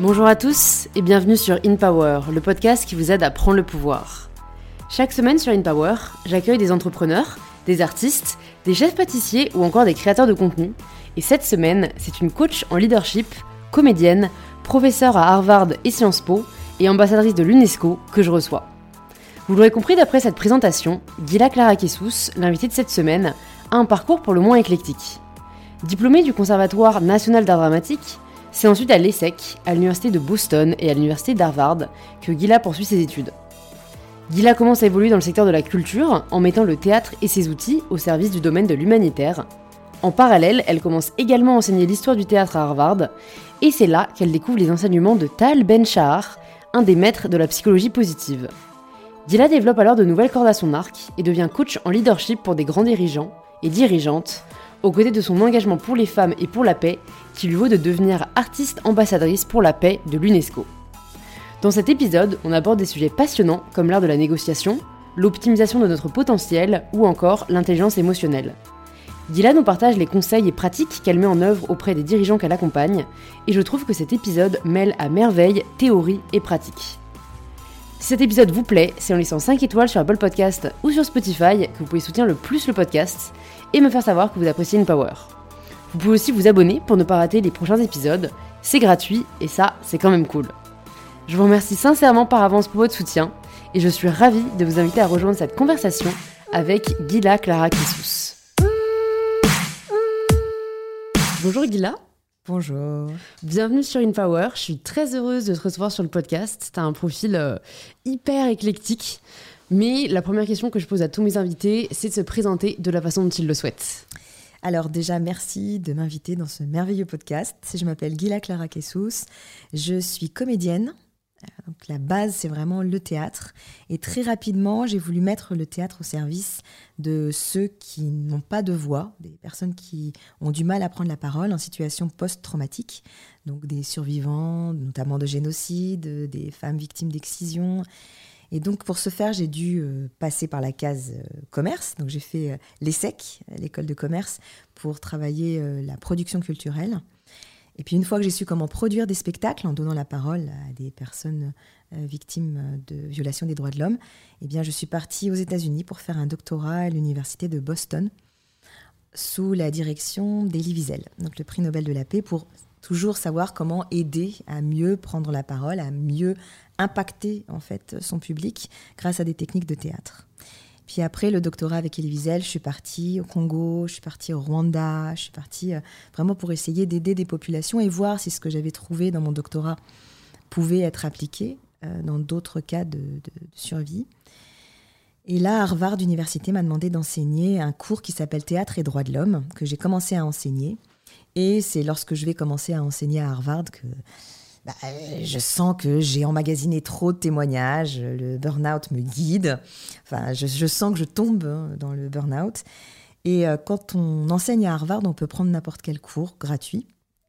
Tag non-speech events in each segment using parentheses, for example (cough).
Bonjour à tous et bienvenue sur In Power, le podcast qui vous aide à prendre le pouvoir. Chaque semaine sur In Power, j'accueille des entrepreneurs, des artistes, des chefs pâtissiers ou encore des créateurs de contenu. Et cette semaine, c'est une coach en leadership, comédienne, professeure à Harvard et Sciences Po et ambassadrice de l'UNESCO que je reçois. Vous l'aurez compris d'après cette présentation, Gila Clara Kessous, l'invitée de cette semaine, a un parcours pour le moins éclectique. Diplômée du Conservatoire national d'art dramatique, c'est ensuite à l'ESSEC, à l'université de Boston et à l'université d'Harvard que Gila poursuit ses études. Gila commence à évoluer dans le secteur de la culture en mettant le théâtre et ses outils au service du domaine de l'humanitaire. En parallèle, elle commence également à enseigner l'histoire du théâtre à Harvard, et c'est là qu'elle découvre les enseignements de Tal Ben-Shahar, un des maîtres de la psychologie positive. Gila développe alors de nouvelles cordes à son arc et devient coach en leadership pour des grands dirigeants et dirigeantes, aux côtés de son engagement pour les femmes et pour la paix, qui lui vaut de devenir artiste ambassadrice pour la paix de l'UNESCO. Dans cet épisode, on aborde des sujets passionnants comme l'art de la négociation, l'optimisation de notre potentiel ou encore l'intelligence émotionnelle. Gila nous partage les conseils et pratiques qu'elle met en œuvre auprès des dirigeants qu'elle accompagne, et je trouve que cet épisode mêle à merveille théorie et pratique. Si cet épisode vous plaît, c'est en laissant 5 étoiles sur Apple Podcast ou sur Spotify que vous pouvez soutenir le plus le podcast et me faire savoir que vous appréciez une Power. Vous pouvez aussi vous abonner pour ne pas rater les prochains épisodes, c'est gratuit et ça, c'est quand même cool. Je vous remercie sincèrement par avance pour votre soutien et je suis ravie de vous inviter à rejoindre cette conversation avec Gila Clara Kissous. Bonjour Gila. Bonjour. Bienvenue sur InPower. Je suis très heureuse de te recevoir sur le podcast. Tu as un profil euh, hyper éclectique. Mais la première question que je pose à tous mes invités, c'est de se présenter de la façon dont ils le souhaitent. Alors déjà, merci de m'inviter dans ce merveilleux podcast. Je m'appelle Gila Clara Kessous. Je suis comédienne. Donc, la base, c'est vraiment le théâtre. Et très rapidement, j'ai voulu mettre le théâtre au service de ceux qui n'ont pas de voix, des personnes qui ont du mal à prendre la parole en situation post-traumatique, donc des survivants, notamment de génocide, des femmes victimes d'excision. Et donc pour ce faire, j'ai dû euh, passer par la case euh, commerce. Donc j'ai fait euh, l'ESSEC, l'école de commerce, pour travailler la production culturelle. Et puis une fois que j'ai su comment produire des spectacles en donnant la parole à des personnes victimes de violation des droits de l'homme, eh je suis partie aux États-Unis pour faire un doctorat à l'université de Boston sous la direction d'Elie Wiesel, donc le prix Nobel de la paix pour toujours savoir comment aider à mieux prendre la parole, à mieux impacter en fait son public grâce à des techniques de théâtre. Puis après le doctorat avec Elie je suis partie au Congo, je suis partie au Rwanda, je suis partie euh, vraiment pour essayer d'aider des populations et voir si ce que j'avais trouvé dans mon doctorat pouvait être appliqué euh, dans d'autres cas de, de, survie. Et là, Harvard Université m'a demandé d'enseigner un cours qui s'appelle Théâtre et droits de l'homme, que j'ai commencé à enseigner. Et c'est lorsque je vais commencer à enseigner à Harvard que bah, je sens que j'ai emmagasiné trop de témoignages, le burn-out me guide, enfin, je, sens que je tombe hein, dans le burn-out. Et euh, quand on enseigne à Harvard, on peut prendre n'importe quel cours gratuit.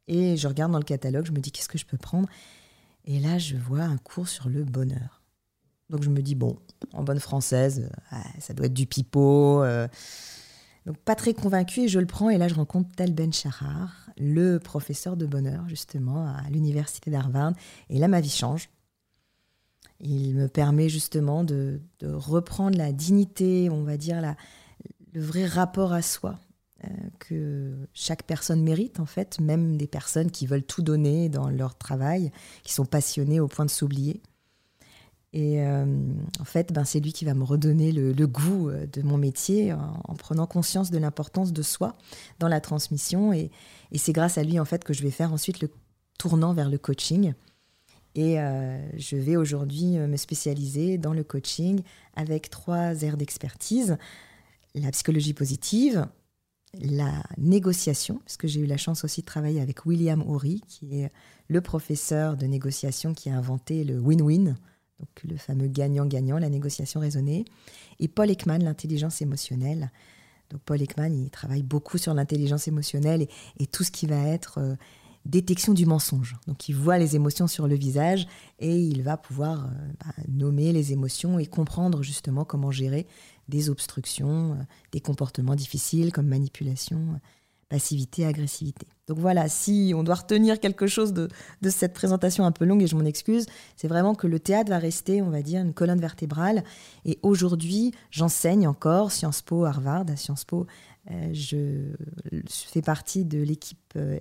Et je regarde dans le catalogue, je me dis qu'est-ce que je peux prendre? Et là, je vois un cours sur le bonheur. Donc je me dis, bon, en bonne française, euh, ça doit être du pipeau. Euh, donc pas très convaincu et je le prends et là je rencontre Tal Ben Shahar, le professeur de bonheur justement à l'université d'Harvard et là ma vie change. Il me permet justement de, reprendre la dignité, on va dire la, le vrai rapport à soi euh, que chaque personne mérite en fait, même des personnes qui veulent tout donner dans leur travail, qui sont passionnées au point de s'oublier. Et euh, en fait, ben, c'est lui qui va me redonner le, goût euh, de mon métier en, prenant conscience de l'importance de soi dans la transmission. Et, c'est grâce à lui, en fait, que je vais faire ensuite le tournant vers le coaching. Et euh, je vais aujourd'hui me spécialiser dans le coaching avec trois aires d'expertise. La psychologie positive, la négociation, parce que j'ai eu la chance aussi de travailler avec William Horry, qui est le professeur de négociation qui a inventé le win-win le fameux gagnant-gagnant, la négociation raisonnée, et Paul Ekman, l'intelligence émotionnelle. Donc Paul Ekman, il travaille beaucoup sur l'intelligence émotionnelle et, tout ce qui va être euh, détection du mensonge. Donc il voit les émotions sur le visage et il va pouvoir euh, bah, nommer les émotions et comprendre justement comment gérer des obstructions, euh, des comportements difficiles comme manipulation passivité, agressivité. Donc voilà, si on doit retenir quelque chose de, cette présentation un peu longue, et je m'en excuse, c'est vraiment que le théâtre va rester, on va dire, une colonne vertébrale. Et aujourd'hui, j'enseigne encore Sciences Po, Harvard. À Sciences Po, euh, je fais partie de l'équipe euh,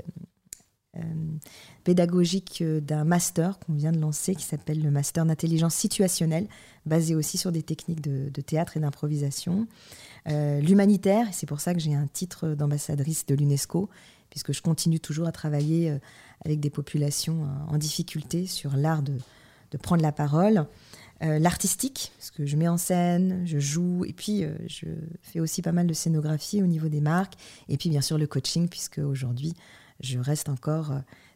pédagogique d'un master qu'on vient de lancer qui s'appelle le master d'intelligence situationnelle, basé aussi sur des techniques de, théâtre et d'improvisation. Euh, l'humanitaire, c'est pour ça que j'ai un titre d'ambassadrice de l'UNESCO, puisque je continue toujours à travailler euh, avec des populations euh, en difficulté sur l'art de, prendre la parole. L'artistique, parce que je mets en scène, je joue, et puis je fais aussi pas mal de scénographie au niveau des marques, et puis bien sûr le coaching, puisque aujourd'hui je reste encore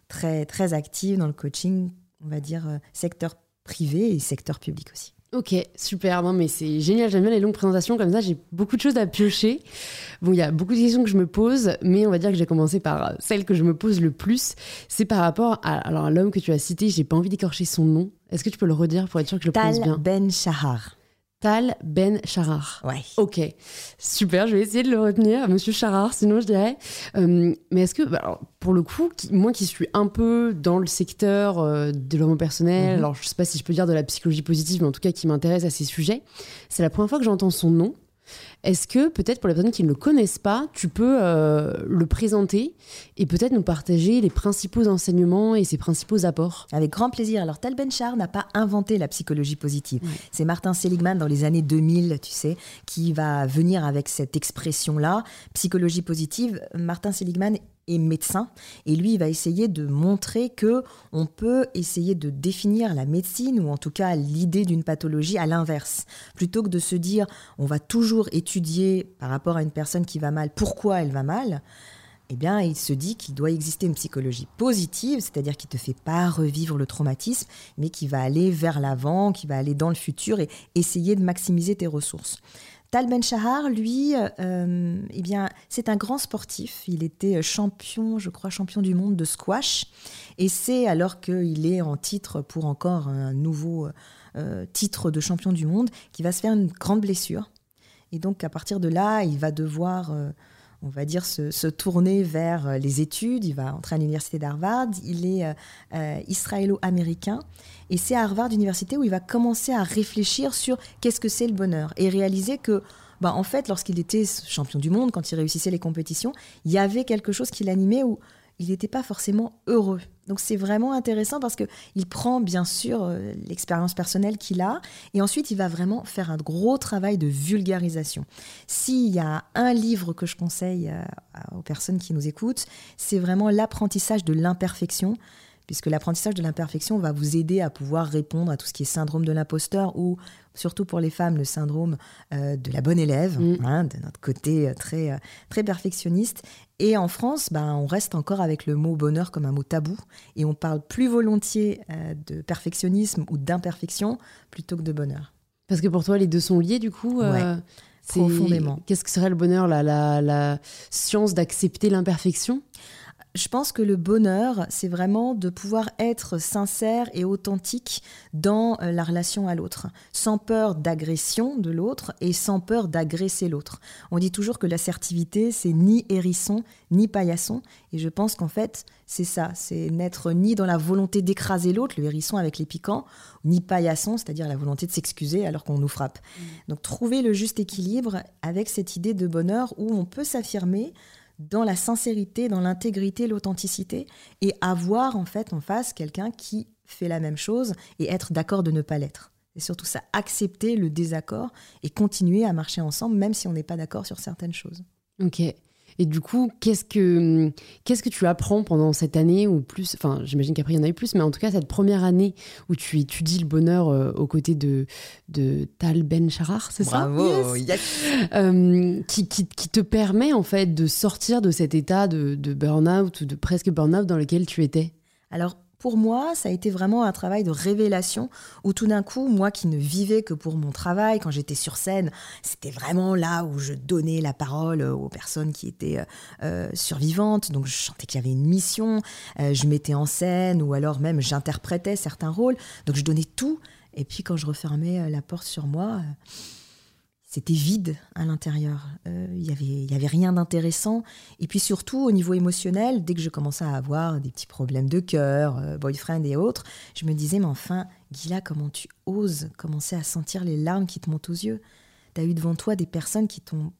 très, très active dans le coaching, on va dire secteur privé et secteur public aussi. Ok, super. Non, mais c'est génial. J'aime bien les longues présentations comme ça. J'ai beaucoup de choses à piocher. Bon, il y a beaucoup de questions que je me pose, mais on va dire que j'ai commencé par celle que je me pose le plus. C'est par rapport à, alors, l'homme que tu as cité. J'ai pas envie d'écorcher son nom. Est-ce que tu peux le redire pour être sûr que je le prononce bien? Ben Shahar. Tal Ben Charar. Ouais. Ok, super, je vais essayer de le retenir, Monsieur Charar, sinon je dirais. Euh, mais est-ce que, bah, pour le coup, moi qui suis un peu dans le secteur euh, de développement personnel, mhm. alors je sais pas si je peux dire de la psychologie positive, mais en tout cas qui m'intéresse à ces sujets, c'est la première fois que j'entends son nom. Est-ce que peut-être pour les personnes qui ne le connaissent pas, tu peux euh, le présenter et peut-être nous partager les principaux enseignements et ses principaux apports? Avec grand plaisir. Alors Tal Ben-Shahar n'a pas inventé la psychologie positive. C'est Martin Seligman dans les années 2000, tu sais, qui va venir avec cette expression-là, psychologie positive. Martin Seligman est médecin et lui il va essayer de montrer que on peut essayer de définir la médecine ou en tout cas l'idée d'une pathologie à l'inverse plutôt que de se dire on va toujours étudier par rapport à une personne qui va mal pourquoi elle va mal eh bien, il se dit qu'il doit exister une psychologie positive, c'est-à-dire qui te fait pas revivre le traumatisme, mais qui va aller vers l'avant, qui va aller dans le futur et essayer de maximiser tes ressources. Tal Ben Shahar, lui, euh, eh bien, c'est un grand sportif. Il était champion, je crois, champion du monde de squash. Et c'est alors qu'il est en titre pour encore un nouveau euh, titre de champion du monde qu'il va se faire une grande blessure. Et donc, à partir de là, il va devoir euh, on va dire, se, tourner vers euh, les études. Il va entrer à l'université d'Harvard. Il est euh, euh, israélo-américain. Et c'est à Harvard Université où il va commencer à réfléchir sur qu'est-ce que c'est le bonheur et réaliser que, bah, en fait, lorsqu'il était champion du monde, quand il réussissait les compétitions, il y avait quelque chose qui l'animait où il n'était pas forcément heureux. Donc c'est vraiment intéressant parce que il prend bien sûr euh, l'expérience personnelle qu'il a et ensuite il va vraiment faire un gros travail de vulgarisation. S'il y a un livre que je conseille euh, aux personnes qui nous écoutent, c'est vraiment l'apprentissage de l'imperfection puisque l'apprentissage de l'imperfection va vous aider à pouvoir répondre à tout ce qui est syndrome de l'imposteur ou surtout pour les femmes le syndrome euh, de la bonne élève, mm. hein, de notre côté très, très perfectionniste. Et en France, ben, on reste encore avec le mot bonheur comme un mot tabou et on parle plus volontiers euh, de perfectionnisme ou d'imperfection plutôt que de bonheur. Parce que pour toi, les deux sont liés du coup euh, Profondément. Qu'est-ce que serait le bonheur, la, la, la science d'accepter l'imperfection? Je pense que le bonheur, c'est vraiment de pouvoir être sincère et authentique dans euh, la relation à l'autre, sans peur d'agression de l'autre et sans peur d'agresser l'autre. On dit toujours que l'assertivité, c'est ni hérisson, ni paillasson, et je pense qu'en fait, c'est ça, c'est n'être ni dans la volonté d'écraser l'autre, le hérisson avec les piquants, ni paillasson, c'est-à-dire la volonté de s'excuser alors qu'on nous frappe. Mmh. Donc trouver le juste équilibre avec cette idée de bonheur où on peut s'affirmer, dans la sincérité, dans l'intégrité, l'authenticité, et avoir en fait en face quelqu'un qui fait la même chose et être d'accord de ne pas l'être. Et surtout ça, accepter le désaccord et continuer à marcher ensemble, même si on n'est pas d'accord sur certaines choses. Ok. Et du coup, qu'est-ce que, qu'est-ce que tu apprends pendant cette année ou plus Enfin, j'imagine qu'après, il y en a eu plus, mais en tout cas, cette première année où tu étudies le bonheur euh, aux côtés de, de Tal Ben Charar, c'est ça? Bravo yes. Euh, qui, qui, qui, te permet, en fait, de sortir de cet état de, de burn-out ou de presque burn-out dans lequel tu étais? Alors, pour moi, ça a été vraiment un travail de révélation où tout d'un coup, moi qui ne vivais que pour mon travail, quand j'étais sur scène, c'était vraiment là où je donnais la parole aux personnes qui étaient euh, euh, survivantes. Donc je sentais qu'il y avait une mission, euh, je mettais en scène ou alors même j'interprétais certains rôles. Donc je donnais tout. Et puis quand je refermais la porte sur moi, c'était vide à l'intérieur. Euh, il n'y avait rien d'intéressant. Et puis surtout, au niveau émotionnel, dès que je commençais à avoir des petits problèmes de cœur, euh, boyfriend et autres, je me disais, mais enfin, Gila, comment tu oses commencer à sentir les larmes qui te montent aux yeux? Tu as eu devant toi des personnes qui t'ont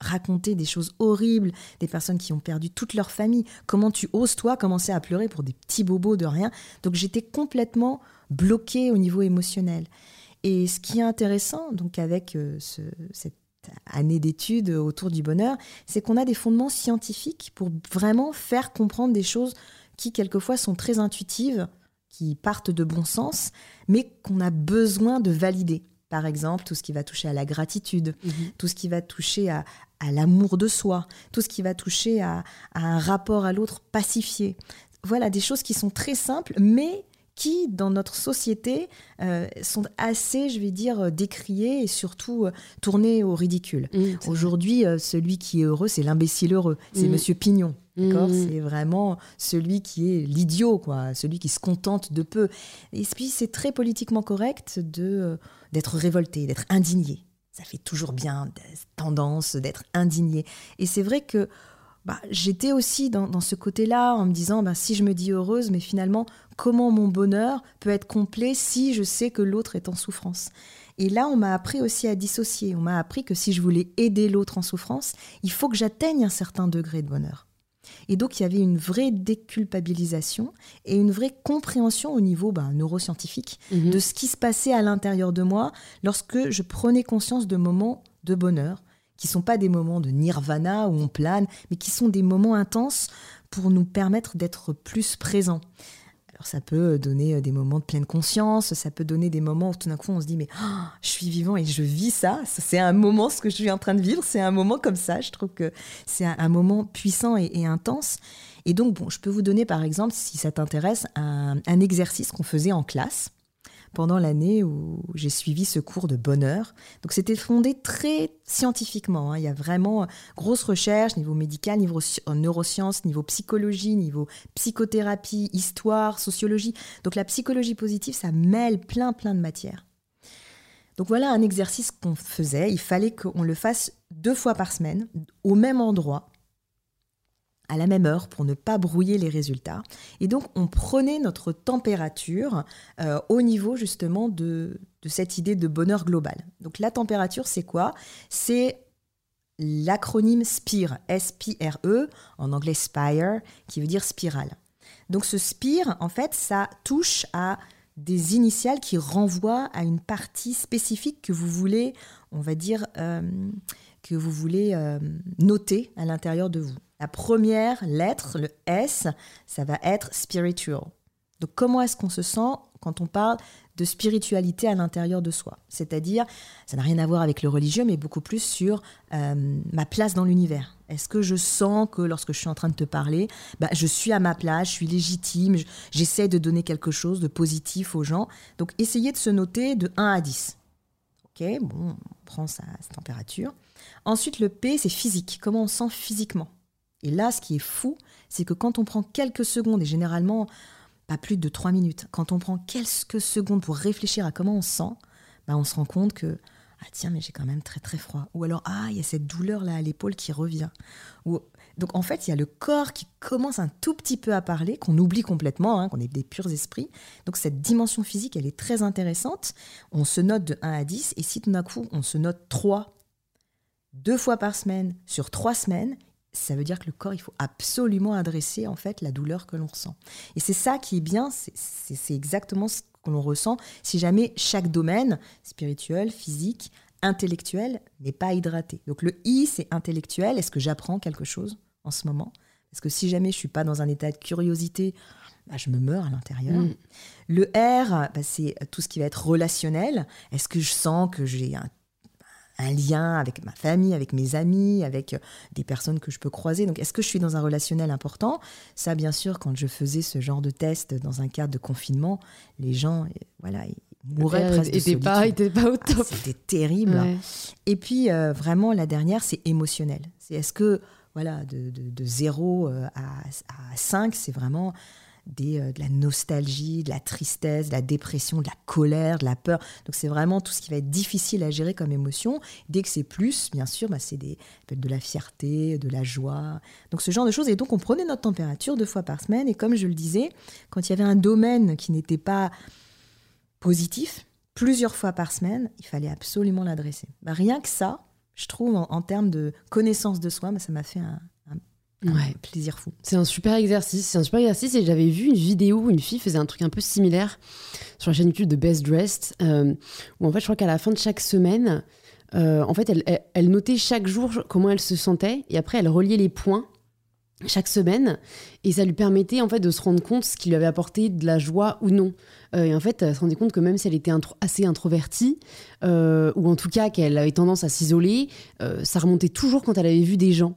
raconté des choses horribles, des personnes qui ont perdu toute leur famille. Comment tu oses, toi, commencer à pleurer pour des petits bobos de rien? Donc j'étais complètement bloquée au niveau émotionnel. Et ce qui est intéressant, donc avec euh, cette année d'études autour du bonheur, c'est qu'on a des fondements scientifiques pour vraiment faire comprendre des choses qui quelquefois sont très intuitives, qui partent de bon sens, mais qu'on a besoin de valider. Par exemple, tout ce qui va toucher à la gratitude, mhm. tout ce qui va toucher à, l'amour de soi, tout ce qui va toucher à un rapport à l'autre pacifié. Voilà, des choses qui sont très simples, mais qui, dans notre société, euh, sont assez, je vais dire, euh, décriés et surtout euh, tournés au ridicule. Mmh, Aujourd'hui, celui qui est heureux, c'est l'imbécile heureux, c'est mmh. Monsieur Pignon. D'accord? Mmh. C'est vraiment celui qui est l'idiot, quoi, celui qui se contente de peu. Et puis, c'est très politiquement correct de d'être révolté, d'être indigné. Ça fait toujours bien tendance d'être indigné. Et c'est vrai que bah, j'étais aussi dans, ce côté-là en me disant bah, si je me dis heureuse, mais finalement, comment mon bonheur peut être complet si je sais que l'autre est en souffrance? Et là, on m'a appris aussi à dissocier. On m'a appris que si je voulais aider l'autre en souffrance, il faut que j'atteigne un certain degré de bonheur. Et donc, il y avait une vraie déculpabilisation et une vraie compréhension au niveau bah, neuroscientifique mhm. de ce qui se passait à l'intérieur de moi lorsque je prenais conscience de moments de bonheur, qui sont pas des moments de nirvana où on plane, mais qui sont des moments intenses pour nous permettre d'être plus présents. Alors ça peut donner euh, des moments de pleine conscience, ça peut donner des moments où tout d'un coup on se dit mais oh, je suis vivant et je vis ça. C'est un moment ce que je suis en train de vivre, c'est un moment comme ça. Je trouve que c'est un, moment puissant et, intense. Et donc bon, je peux vous donner par exemple, si ça t'intéresse, un exercice qu'on faisait en classe pendant l'année où j'ai suivi ce cours de bonheur. Donc c'était fondé très scientifiquement. Hein. Il y a vraiment grosse recherche, niveau médical, niveau neurosciences, niveau psychologie, niveau psychothérapie, histoire, sociologie. Donc la psychologie positive, ça mêle plein plein de matières. Donc voilà un exercice qu'on faisait. Il fallait qu'on le fasse deux fois par semaine, au même endroit, à la même heure pour ne pas brouiller les résultats. Et donc on prenait notre température euh, au niveau justement de, cette idée de bonheur global. Donc la température c'est quoi? C'est l'acronyme SPIRE, S-P-R-E, en anglais SPIRE, qui veut dire spirale. Donc ce SPIRE, en fait, ça touche à des initiales qui renvoient à une partie spécifique que vous voulez, on va dire, euh, que vous voulez euh, noter à l'intérieur de vous. La première lettre, le S, ça va être spiritual. Donc comment est-ce qu'on se sent quand on parle de spiritualité à l'intérieur de soi? C'est-à-dire, ça n'a rien à voir avec le religieux, mais beaucoup plus sur euh, ma place dans l'univers. Est-ce que je sens que lorsque je suis en train de te parler, bah, je suis à ma place, je suis légitime, j'essaie de donner quelque chose de positif aux gens? Donc essayez de se noter de 1 à 10. Ok, bon, on prend sa température. Ensuite, le P, c'est physique. Comment on sent physiquement? Et là, ce qui est fou, c'est que quand on prend quelques secondes, et généralement pas plus de trois minutes, quand on prend quelques secondes pour réfléchir à comment on se sent, bah on se rend compte que ah tiens mais j'ai quand même très très froid. Ou alors ah il y a cette douleur là à l'épaule qui revient. Donc en fait il y a le corps qui commence un tout petit peu à parler qu'on oublie complètement hein, qu'on est des purs esprits. Donc cette dimension physique elle est très intéressante. On se note de 1 à 10 et si tout d'un coup on se note 3 deux fois par semaine sur trois semaines ça veut dire que le corps, il faut absolument adresser en fait la douleur que l'on ressent. Et c'est ça qui est bien, c'est exactement ce que l'on ressent si jamais chaque domaine, spirituel, physique, intellectuel, n'est pas hydraté. Donc le I, c'est intellectuel. Est-ce que j'apprends quelque chose en ce moment? Parce que si jamais je suis pas dans un état de curiosité, bah, je me meurs à l'intérieur. Mm. Le R, bah, c'est tout ce qui va être relationnel. Est-ce que je sens que j'ai un un lien avec ma famille, avec mes amis, avec euh, des personnes que je peux croiser. Donc, est-ce que je suis dans un relationnel important? Ça, bien sûr, quand je faisais ce genre de test dans un cadre de confinement, les gens, euh, voilà, ils mouraient presque de solitude. Pas, pas au top. C'était terrible. Et puis, euh, vraiment, la dernière, c'est émotionnel. C'est est-ce que, voilà, de, de, 0 à, à 5, c'est vraiment des, de la nostalgie, de la tristesse, de la dépression, de la colère, de la peur. Donc c'est vraiment tout ce qui va être difficile à gérer comme émotion. Dès que c'est plus, bien sûr, bah, c'est de la fierté, de la joie. Donc ce genre de choses. Et donc on prenait notre température deux fois par semaine. Et comme je le disais, quand il y avait un domaine qui n'était pas positif, plusieurs fois par semaine, il fallait absolument l'adresser. Bah, rien que ça, je trouve, en, termes de connaissance de soi, bah, ça m'a fait un, plaisir fou. C'est un super exercice. C'est un super exercice. Et j'avais vu une vidéo où une fille faisait un truc un peu similaire sur la chaîne YouTube de Best Dressed, euh, où en fait, je crois qu'à la fin de chaque semaine, euh, en fait, elle, elle, notait chaque jour comment elle se sentait et après, elle reliait les points chaque semaine et ça lui permettait en fait de se rendre compte ce qui lui avait apporté de la joie ou non. Euh, et en fait, elle se rendait compte que même si elle était assez introvertie ou en tout cas qu'elle avait tendance à s'isoler, ça remontait toujours quand elle avait vu des gens.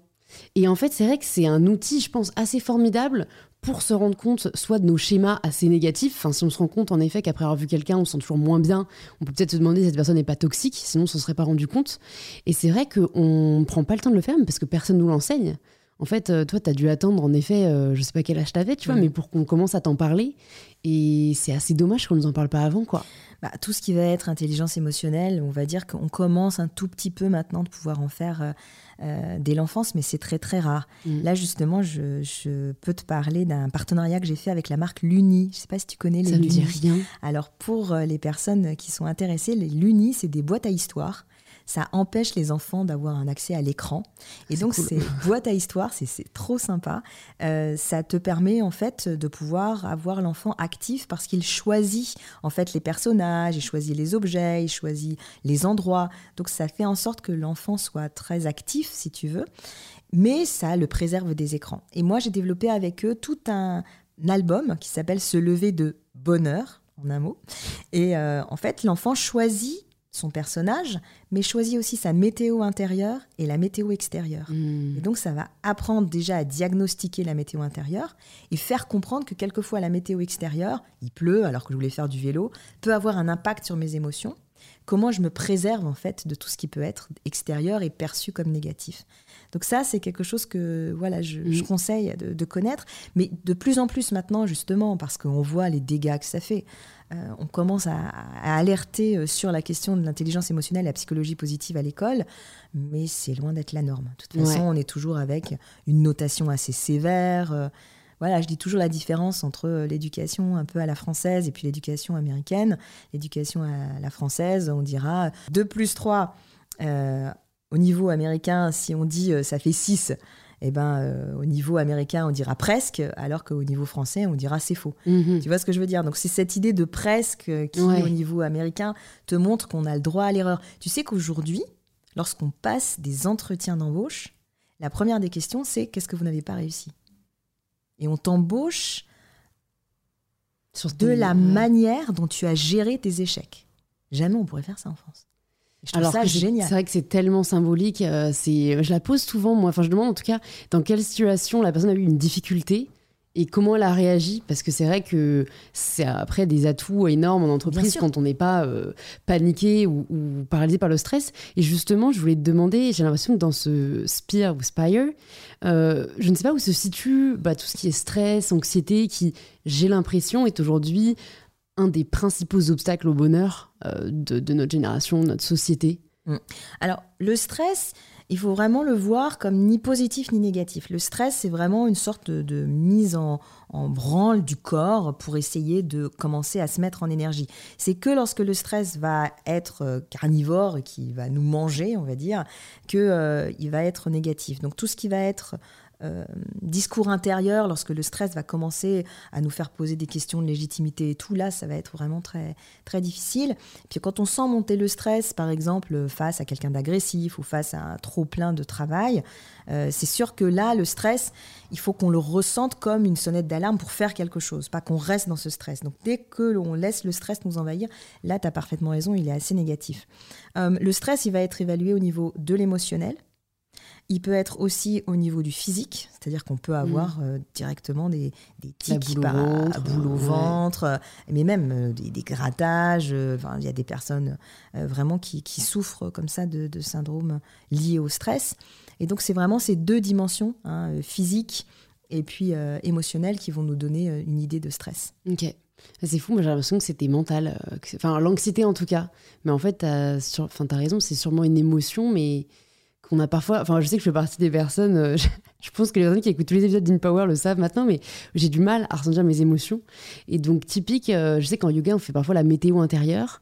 Et en fait, c'est vrai que c'est un outil, je pense, assez formidable pour se rendre compte soit de nos schémas assez négatifs. Enfin, si on se rend compte en effet qu'après avoir vu quelqu'un, on se sent toujours moins bien, on peut peut-être se demander si cette personne n'est pas toxique, sinon on ne se serait pas rendu compte. Et c'est vrai qu'on ne prend pas le temps de le faire parce que personne nous l'enseigne. En fait, euh, toi, tu as dû attendre, en effet, euh, je sais pas quel âge t'avais, tu vois, mm. mais pour qu'on commence à t'en parler. Et c'est assez dommage qu'on nous en parle pas avant, quoi. Bah, tout ce qui va être intelligence émotionnelle, on va dire qu'on commence un tout petit peu maintenant de pouvoir en faire euh, dès l'enfance, mais c'est très très rare. Mm. Là, justement, je, peux te parler d'un partenariat que j'ai fait avec la marque Luni. Je sais pas si tu connais les Ça Luni. dit rien. Alors, pour les personnes qui sont intéressées, les Luni, c'est des boîtes à histoire ça empêche les enfants d'avoir un accès à l'écran. Et donc, c'est (laughs) boîte à histoire, c'est trop sympa. Euh, ça te permet en fait de pouvoir avoir l'enfant actif parce qu'il choisit en fait les personnages, il choisit les objets, il choisit les endroits. Donc, ça fait en sorte que l'enfant soit très actif, si tu veux. Mais ça le préserve des écrans. Et moi, j'ai développé avec eux tout un album qui s'appelle Se lever de bonheur, en un mot. Et euh, en fait, l'enfant choisit son personnage, mais choisit aussi sa météo intérieure et la météo extérieure. Hmm. Et donc ça va apprendre déjà à diagnostiquer la météo intérieure et faire comprendre que quelquefois la météo extérieure, il pleut alors que je voulais faire du vélo, peut avoir un impact sur mes émotions. Comment je me préserve en fait de tout ce qui peut être extérieur et perçu comme négatif. Donc ça, c'est quelque chose que voilà, je, hmm. conseille de, connaître, mais de plus en plus maintenant, justement, parce qu'on voit les dégâts que ça fait. Euh, on commence à, alerter euh, sur la question de l'intelligence émotionnelle et la psychologie positive à l'école, mais c'est loin d'être la norme. De toute façon, on est toujours avec une notation assez sévère. Euh, voilà, je dis toujours la différence entre l'éducation un peu à la française et puis l'éducation américaine. L'éducation à la française, on dira 2 plus 3. au niveau américain, si on dit ça fait 6, eh ben, euh, au niveau américain, on dira presque, alors qu'au niveau français, on dira c'est faux. Mhm. Tu vois ce que je veux dire? Donc, c'est cette idée de presque qui, au niveau américain, te montre qu'on a le droit à l'erreur. Tu sais qu'aujourd'hui, lorsqu'on passe des entretiens d'embauche, la première des questions, c'est qu'est-ce que vous n'avez pas réussi? Et on t'embauche de la manière dont tu as géré tes échecs. Jamais on pourrait faire ça en France. Alors ça génial. C'est vrai que c'est tellement symbolique. Euh, c'est, je la pose souvent, moi. Enfin, je demande en tout cas dans quelle situation la personne a eu une difficulté et comment elle a réagi parce que c'est vrai que c'est après des atouts énormes en entreprise quand on n'est pas euh, paniqué ou, paralysé par le stress et justement je voulais te demander j'ai l'impression que dans ce Spire ou Spire euh, je ne sais pas où se situe bah, tout ce qui est stress anxiété qui j'ai l'impression est aujourd'hui un des principaux obstacles au bonheur euh, de, notre génération, de notre société mm. Alors, le stress, il faut vraiment le voir comme ni positif ni négatif. Le stress, c'est vraiment une sorte de, mise en, branle du corps pour essayer de commencer à se mettre en énergie. C'est que lorsque le stress va être euh, carnivore, qui va nous manger, on va dire, qu'il euh, va être négatif. Donc tout ce qui va être euh, discours intérieur, lorsque le stress va commencer à nous faire poser des questions de légitimité et tout, là, ça va être vraiment très, très difficile. Puis quand on sent monter le stress, par exemple, face à quelqu'un d'agressif ou face à un trop plein de travail, euh, c'est sûr que là, le stress, il faut qu'on le ressente comme une sonnette d'alarme pour faire quelque chose, pas qu'on reste dans ce stress. Donc dès que l'on laisse le stress nous envahir, là, tu as parfaitement raison, il est assez négatif. Euh, le stress, il va être évalué au niveau de l'émotionnel, il peut être aussi au niveau du physique, c'est-à-dire qu'on peut avoir mm. euh, directement des, des tics, à boule au ventre, euh, mais même euh, des, grattages. il y a des personnes vraiment qui, souffrent comme ça de, de syndromes liés au stress. Et donc, c'est vraiment ces deux dimensions, hein, physique et puis émotionnels qui vont nous donner une idée de stress. Ok. C'est fou, moi j'ai l'impression que c'était mental, enfin l'anxiété en tout cas. Mais en fait, t'as sur... as raison, c'est sûrement une émotion, mais qu'on a parfois. Enfin, je sais que je fais partie des personnes. Euh, (laughs) je, pense que les personnes qui écoutent tous les épisodes d'InPower le savent maintenant, mais j'ai du mal à ressentir mes émotions. Et donc, typique, euh, je sais qu'en yoga, on fait parfois la météo intérieure.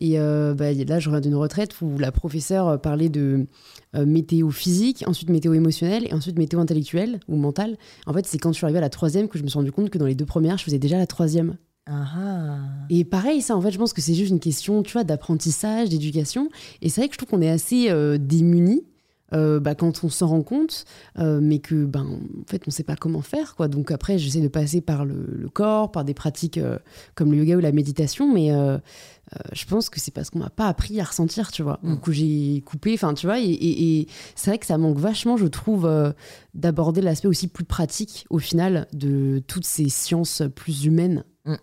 Et euh, bah, là, je reviens d'une retraite où la professeure parlait de météo physique, ensuite météo émotionnelle et ensuite météo intellectuelle ou mentale. En fait, c'est quand je suis arrivée à la troisième que je me suis rendu compte que dans les deux premières, je faisais déjà la troisième. Ah. Et pareil, ça, en fait, je pense que c'est juste une question, tu vois, d'apprentissage, d'éducation. Et c'est vrai que je trouve qu'on est assez démunis euh, bah, quand on s'en rend compte, euh, mais que ben en fait on ne sait pas comment faire quoi. Donc après j'essaie de passer par le, corps, par des pratiques euh, comme le yoga ou la méditation, mais je pense que c'est parce qu'on m'a pas appris à ressentir, tu vois. Donc mm. j'ai coupé, enfin tu vois, et, c'est vrai que ça manque vachement, je trouve, d'aborder l'aspect aussi plus pratique au final de toutes ces sciences plus humaines. Mm.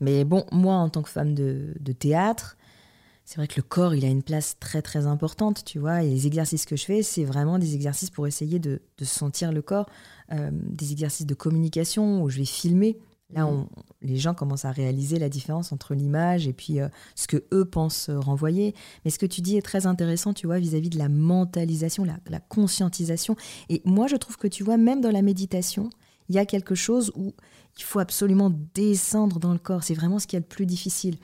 Mais bon, moi en tant que femme de, de théâtre, c'est vrai que le corps, il a une place très très importante, tu vois. Et les exercices que je fais, c'est vraiment des exercices pour essayer de, sentir le corps, euh, des exercices de communication où je vais filmer. Là, mmh. on, les gens commencent à réaliser la différence entre l'image et puis euh, ce que eux pensent renvoyer. Mais ce que tu dis est très intéressant, tu vois, vis-à-vis de la mentalisation, la, la conscientisation. Et moi, je trouve que tu vois, même dans la méditation, il y a quelque chose où il faut absolument descendre dans le corps. C'est vraiment ce qui est le plus difficile.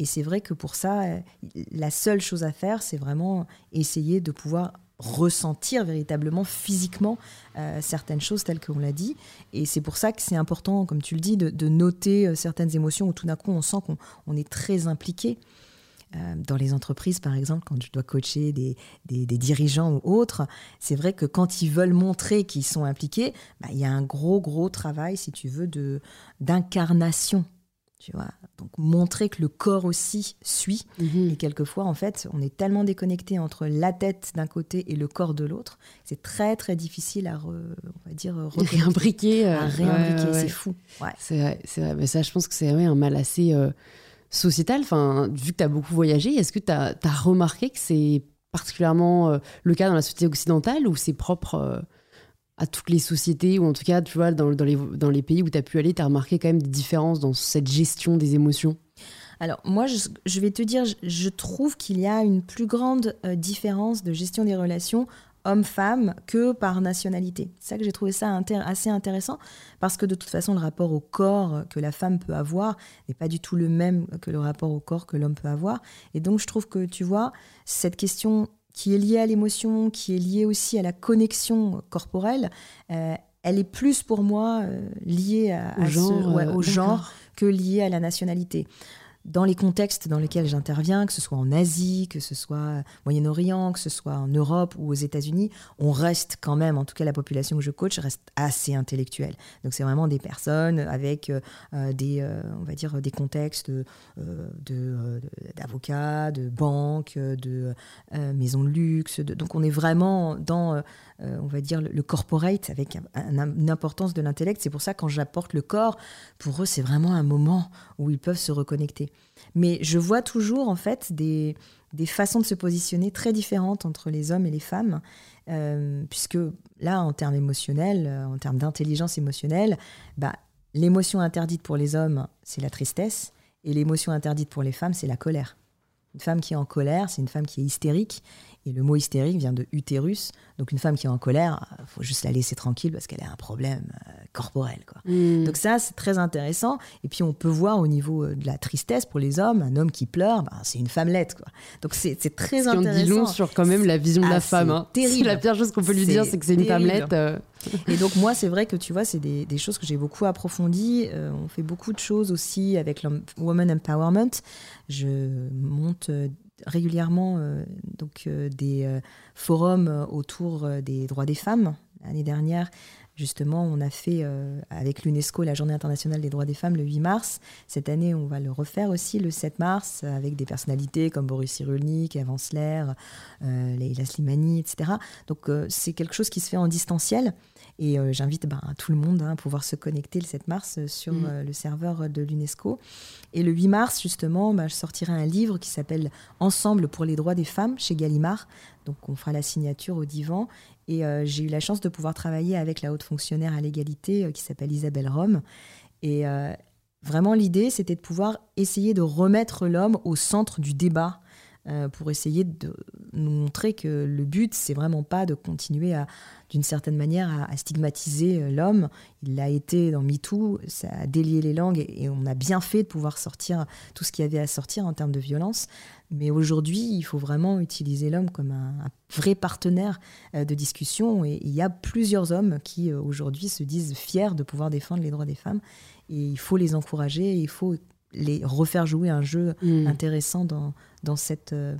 Et c'est vrai que pour ça, euh, la seule chose à faire, c'est vraiment essayer de pouvoir ressentir véritablement physiquement euh, certaines choses telles qu'on l'a dit. Et c'est pour ça que c'est important, comme tu le dis, de, noter euh, certaines émotions où tout d'un coup on sent qu'on est très impliqué. dans les entreprises, par exemple, quand je dois coacher des, dirigeants ou autres, c'est vrai que quand ils veulent montrer qu'ils sont impliqués, bah, il y a un gros, gros travail, si tu veux, d'incarnation tu vois. Donc montrer que le corps aussi suit. Mhm. Et quelquefois, en fait, on est tellement déconnecté entre la tête d'un côté et le corps de l'autre, c'est très très difficile à, on va dire, (laughs) réimbriquer. À réimbriquer, c'est fou. C'est vrai, c'est vrai. Mais ça, je pense que c'est un mal assez euh, sociétal. Enfin, vu que tu as beaucoup voyagé, est-ce que tu as, remarqué que c'est particulièrement euh, le cas dans la société occidentale ou c'est propre euh, à toutes les sociétés, ou en tout cas, tu vois, dans, dans, les, dans les pays où tu as pu aller, tu as remarqué quand même des différences dans cette gestion des émotions alors moi, je, vais te dire, je, trouve qu'il y a une plus grande euh, différence de gestion des relations homme-femme que par nationalité. C'est ça que j'ai trouvé ça assez intéressant, parce que de toute façon, le rapport au corps que la femme peut avoir n'est pas du tout le même que le rapport au corps que l'homme peut avoir. Et donc, je trouve que, tu vois, cette question qui est liée à l'émotion, qui est liée aussi à la connexion corporelle, euh, elle est plus pour moi euh, liée à, au, genre, euh, au genre que liée à la nationalité dans les contextes dans lesquels j'interviens, que ce soit en Asie, que ce soit Moyen-Orient, que ce soit en Europe ou aux États-Unis, on reste quand même, en tout cas la population que je coach reste assez intellectuelle. Donc c'est vraiment des personnes avec euh, euh, des, euh, on va dire, des contextes d'avocats, de, banques, de maisons de luxe. donc on est vraiment dans, on va dire, le, corporate avec une importance de l'intellect. C'est pour ça quand j'apporte le corps, pour eux c'est vraiment un moment où ils peuvent se reconnecter. Mais je vois toujours en fait des, façons de se positionner très différentes entre les hommes et les femmes, euh, puisque là, en termes émotionnels, euh, en termes d'intelligence émotionnelle, bah, l'émotion interdite pour les hommes, c'est la tristesse, et l'émotion interdite pour les femmes, c'est la colère. Une femme qui est en colère, c'est une femme qui est hystérique. Et le mot hystérique vient de utérus. Donc une femme qui est en colère, il faut juste la laisser tranquille parce qu'elle a un problème euh, corporel. Quoi. Hmm. Donc ça, c'est très intéressant. Et puis on peut voir au niveau euh, de la tristesse pour les hommes, un homme qui pleure, ben, c'est une femmelette. Quoi. Donc c'est très intéressant. On dit long sur quand même la vision de la ah, femme. Hein. (laughs) Terrible. La pire chose qu'on peut lui dire, c'est que c'est une femmelette. Euh. Et donc moi, c'est vrai que tu vois, c'est des, choses que j'ai beaucoup approfondies. on fait beaucoup de choses aussi avec le Woman Empowerment. Je monte régulièrement euh, donc, euh, des euh, forums autour des droits des femmes. L'année dernière, justement, on a fait avec l'UNESCO la Journée internationale des droits des femmes le 8 mars. Cette année, on va le refaire aussi le 7 mars avec des personnalités comme Boris Cyrulnik, Evan Sler, Leila Slimani, etc. Donc, c'est quelque chose qui se fait en distanciel. Et euh, j'invite ben, tout le monde hein, à pouvoir se connecter le 7 mars euh, sur mm. euh, le serveur de l'UNESCO. Et le 8 mars, justement, ben, je sortirai un livre qui s'appelle Ensemble pour les droits des femmes chez Gallimard. Donc on fera la signature au divan. Et j'ai eu la chance de pouvoir travailler avec la autre fonctionnaire à l'égalité qui s'appelle Isabelle Rome. Et vraiment, l'idée, c'était de pouvoir essayer de remettre l'homme au centre du débat euh, pour essayer de nous montrer que le but, c'est vraiment pas de continuer à, d'une certaine manière, à, stigmatiser euh, l'homme. Il l'a été dans MeToo, ça a délié les langues et, on a bien fait de pouvoir sortir tout ce qu'il y avait à sortir en termes de violence. Mais aujourd'hui, il faut vraiment utiliser l'homme comme un, vrai partenaire euh, de discussion. Et il y a plusieurs hommes qui, aujourd'hui, se disent fiers de pouvoir défendre les droits des femmes. Et il faut les encourager, il faut les refaire jouer un jeu mm. intéressant dans, dans, cette, euh,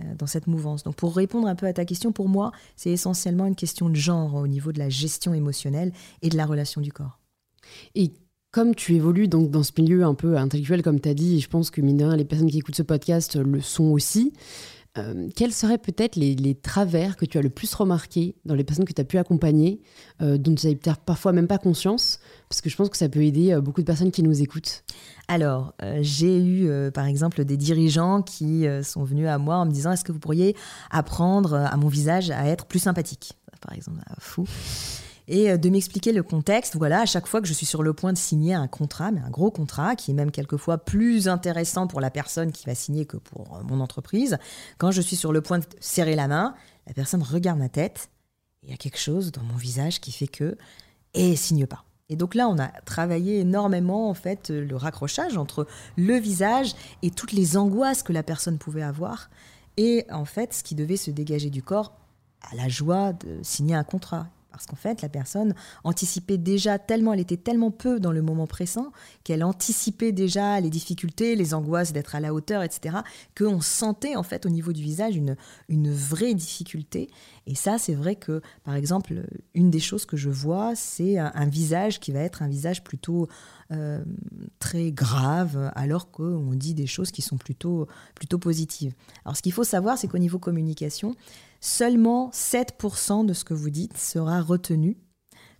euh, dans cette mouvance. Donc pour répondre un peu à ta question, pour moi, c'est essentiellement une question de genre au niveau de la gestion émotionnelle et de la relation du corps. Et comme tu évolues donc dans ce milieu un peu intellectuel, comme tu as dit, et je pense que mine de rien, les personnes qui écoutent ce podcast le sont aussi, euh, quels seraient peut-être les, travers que tu as le plus remarqué dans les personnes que tu as pu accompagner, euh, dont tu n'avais peut-être parfois même pas conscience? Parce que je pense que ça peut aider euh, beaucoup de personnes qui nous écoutent. Alors, j'ai eu par exemple des dirigeants qui sont venus à moi en me disant Est-ce que vous pourriez apprendre à mon visage à être plus sympathique? Par exemple, fou et euh, de m'expliquer le contexte. Voilà, à chaque fois que je suis sur le point de signer un contrat, mais un gros contrat, qui est même quelquefois plus intéressant pour la personne qui va signer que pour euh, mon entreprise, quand je suis sur le point de serrer la main, la personne regarde ma tête, il y a quelque chose dans mon visage qui fait que, et signe pas. Et donc là, on a travaillé énormément en fait le raccrochage entre le visage et toutes les angoisses que la personne pouvait avoir, et en fait ce qui devait se dégager du corps à la joie de signer un contrat. Parce qu'en fait, la personne anticipait déjà tellement, elle était tellement peu dans le moment pressant, qu'elle anticipait déjà les difficultés, les angoisses d'être à la hauteur, etc., qu'on sentait en fait au niveau du visage une, une vraie difficulté. Et ça, c'est vrai que, par exemple, une des choses que je vois, c'est un, visage qui va être un visage plutôt euh, très grave, alors qu'on dit des choses qui sont plutôt, plutôt positives. Alors, ce qu'il faut savoir, c'est qu'au niveau communication, Seulement 7% de ce que vous dites sera retenu.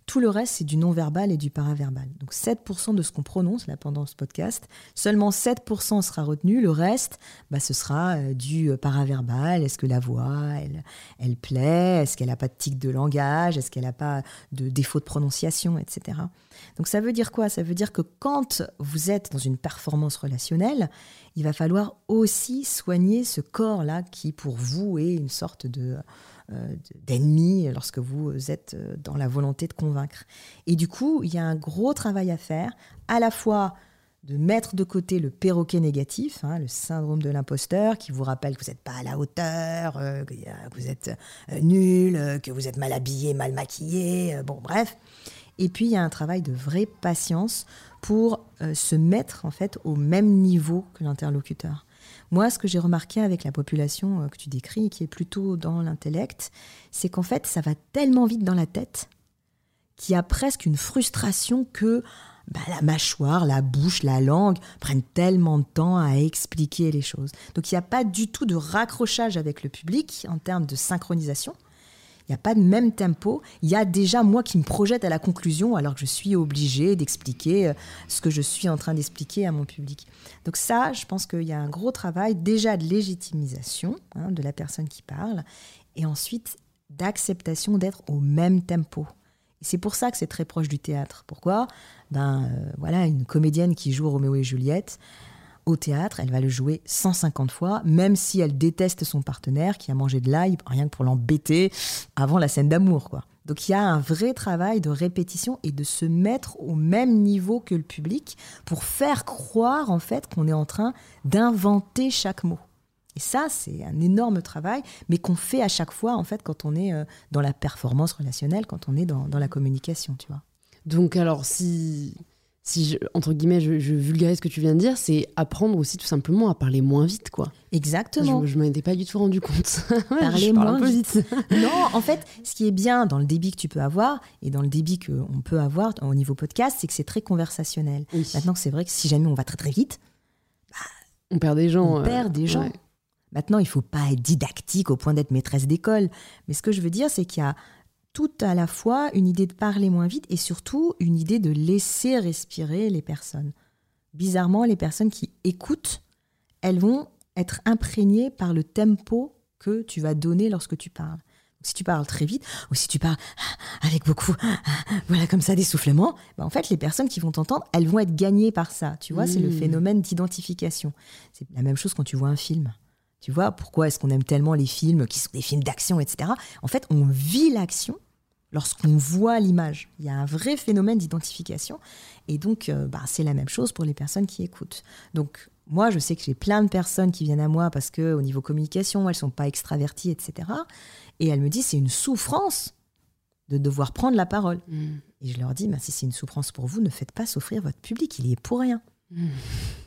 Tout le reste, c'est du non-verbal et du paraverbal. Donc 7% de ce qu'on prononce là pendant ce podcast, seulement 7% sera retenu. Le reste, bah, ce sera euh, du euh, paraverbal. Est-ce que la voix, elle, elle plaît? Est-ce qu'elle n'a pas de tic de langage? Est-ce qu'elle n'a pas de défaut de prononciation, etc. Donc ça veut dire quoi? Ça veut dire que quand vous êtes dans une performance relationnelle, il va falloir aussi soigner ce corps-là qui, pour vous, est une sorte de d'ennemi lorsque vous êtes euh, dans la volonté de convaincre. Et du coup, il y a un gros travail à faire, à la fois de mettre de côté le perroquet négatif, hein, le syndrome de l'imposteur, qui vous rappelle que vous n'êtes pas à la hauteur, euh, que vous êtes nul, que vous êtes mal habillé, mal maquillé, bon bref. Et puis il y a un travail de vraie patience pour euh, se mettre en fait au même niveau que l'interlocuteur. Moi, ce que j'ai remarqué avec la population euh, que tu décris, qui est plutôt dans l'intellect, c'est qu'en fait, ça va tellement vite dans la tête qu'il y a presque une frustration que bah, la mâchoire, la bouche, la langue prennent tellement de temps à expliquer les choses. Donc il n'y a pas du tout de raccrochage avec le public en termes de synchronisation. Il n'y a pas de même tempo. Il y a déjà moi qui me projette à la conclusion alors que je suis obligée d'expliquer euh, ce que je suis en train d'expliquer à mon public. Donc ça, je pense qu'il y a un gros travail déjà de légitimisation hein, de la personne qui parle et ensuite d'acceptation d'être au même tempo. Et c'est pour ça que c'est très proche du théâtre. Pourquoi? Ben euh, voilà, une comédienne qui joue Roméo et Juliette, au théâtre, elle va le jouer 150 fois, même si elle déteste son partenaire qui a mangé de l'ail rien que pour l'embêter avant la scène d'amour, quoi. Donc il y a un vrai travail de répétition et de se mettre au même niveau que le public pour faire croire en fait qu'on est en train d'inventer chaque mot. Et ça, c'est un énorme travail, mais qu'on fait à chaque fois en fait quand on est euh, dans la performance relationnelle, quand on est dans, la communication, tu vois. Donc alors si si je, entre guillemets je, vulgarise ce que tu viens de dire, c'est apprendre aussi tout simplement à parler moins vite, quoi. Exactement. Je, je m'en étais pas du tout rendu compte. (laughs) parler moins vite. (laughs) non, en fait, ce qui est bien dans le débit que tu peux avoir et dans le débit qu'on peut avoir au niveau podcast, c'est que c'est très conversationnel. Maintenant, c'est vrai que si jamais on va très très vite, bah, on perd des gens. On euh, perd des gens. Maintenant, il faut pas être didactique au point d'être maîtresse d'école. Mais ce que je veux dire, c'est qu'il y a tout à la fois une idée de parler moins vite et surtout une idée de laisser respirer les personnes. Bizarrement, les personnes qui écoutent, elles vont être imprégnées par le tempo que tu vas donner lorsque tu parles. Si tu parles très vite ou si tu parles avec beaucoup, voilà, comme ça, d'essoufflement, bah, en fait, les personnes qui vont t'entendre, elles vont être gagnées par ça. Tu vois, c'est le Mm. phénomène d'identification. C'est la même chose quand tu vois un film. Tu vois, pourquoi est-ce qu'on aime tellement les films qui sont des films d'action, etc. En fait, on vit l'action lorsqu'on voit l'image. Il y a un vrai phénomène d'identification. Et donc, euh, bah, c'est la même chose pour les personnes qui écoutent. Donc, moi, je sais que j'ai plein de personnes qui viennent à moi parce que au niveau communication, elles sont pas extraverties, etc. Et elles me disent c'est une souffrance de devoir prendre la parole. Mm. Et je leur dis, bah, si c'est une souffrance pour vous, ne faites pas souffrir votre public, il y est pour rien. Mm.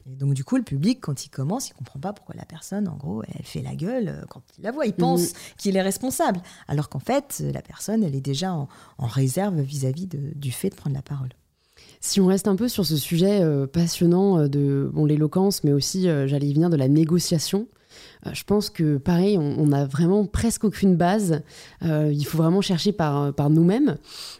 Et donc du coup, le public, quand il commence, il comprend pas pourquoi la personne, en gros, elle fait la gueule euh, quand il la voit. Il pense qu'il est responsable, alors qu'en fait, euh, la personne, elle est déjà en, en réserve vis-à-vis du fait de prendre la parole. Si on reste un peu sur ce sujet euh, passionnant de bon, l'éloquence, mais aussi, euh, j'allais y venir, de la négociation, je pense que pareil, on n'a vraiment presque aucune base. Euh, il faut vraiment chercher par, par nous-mêmes.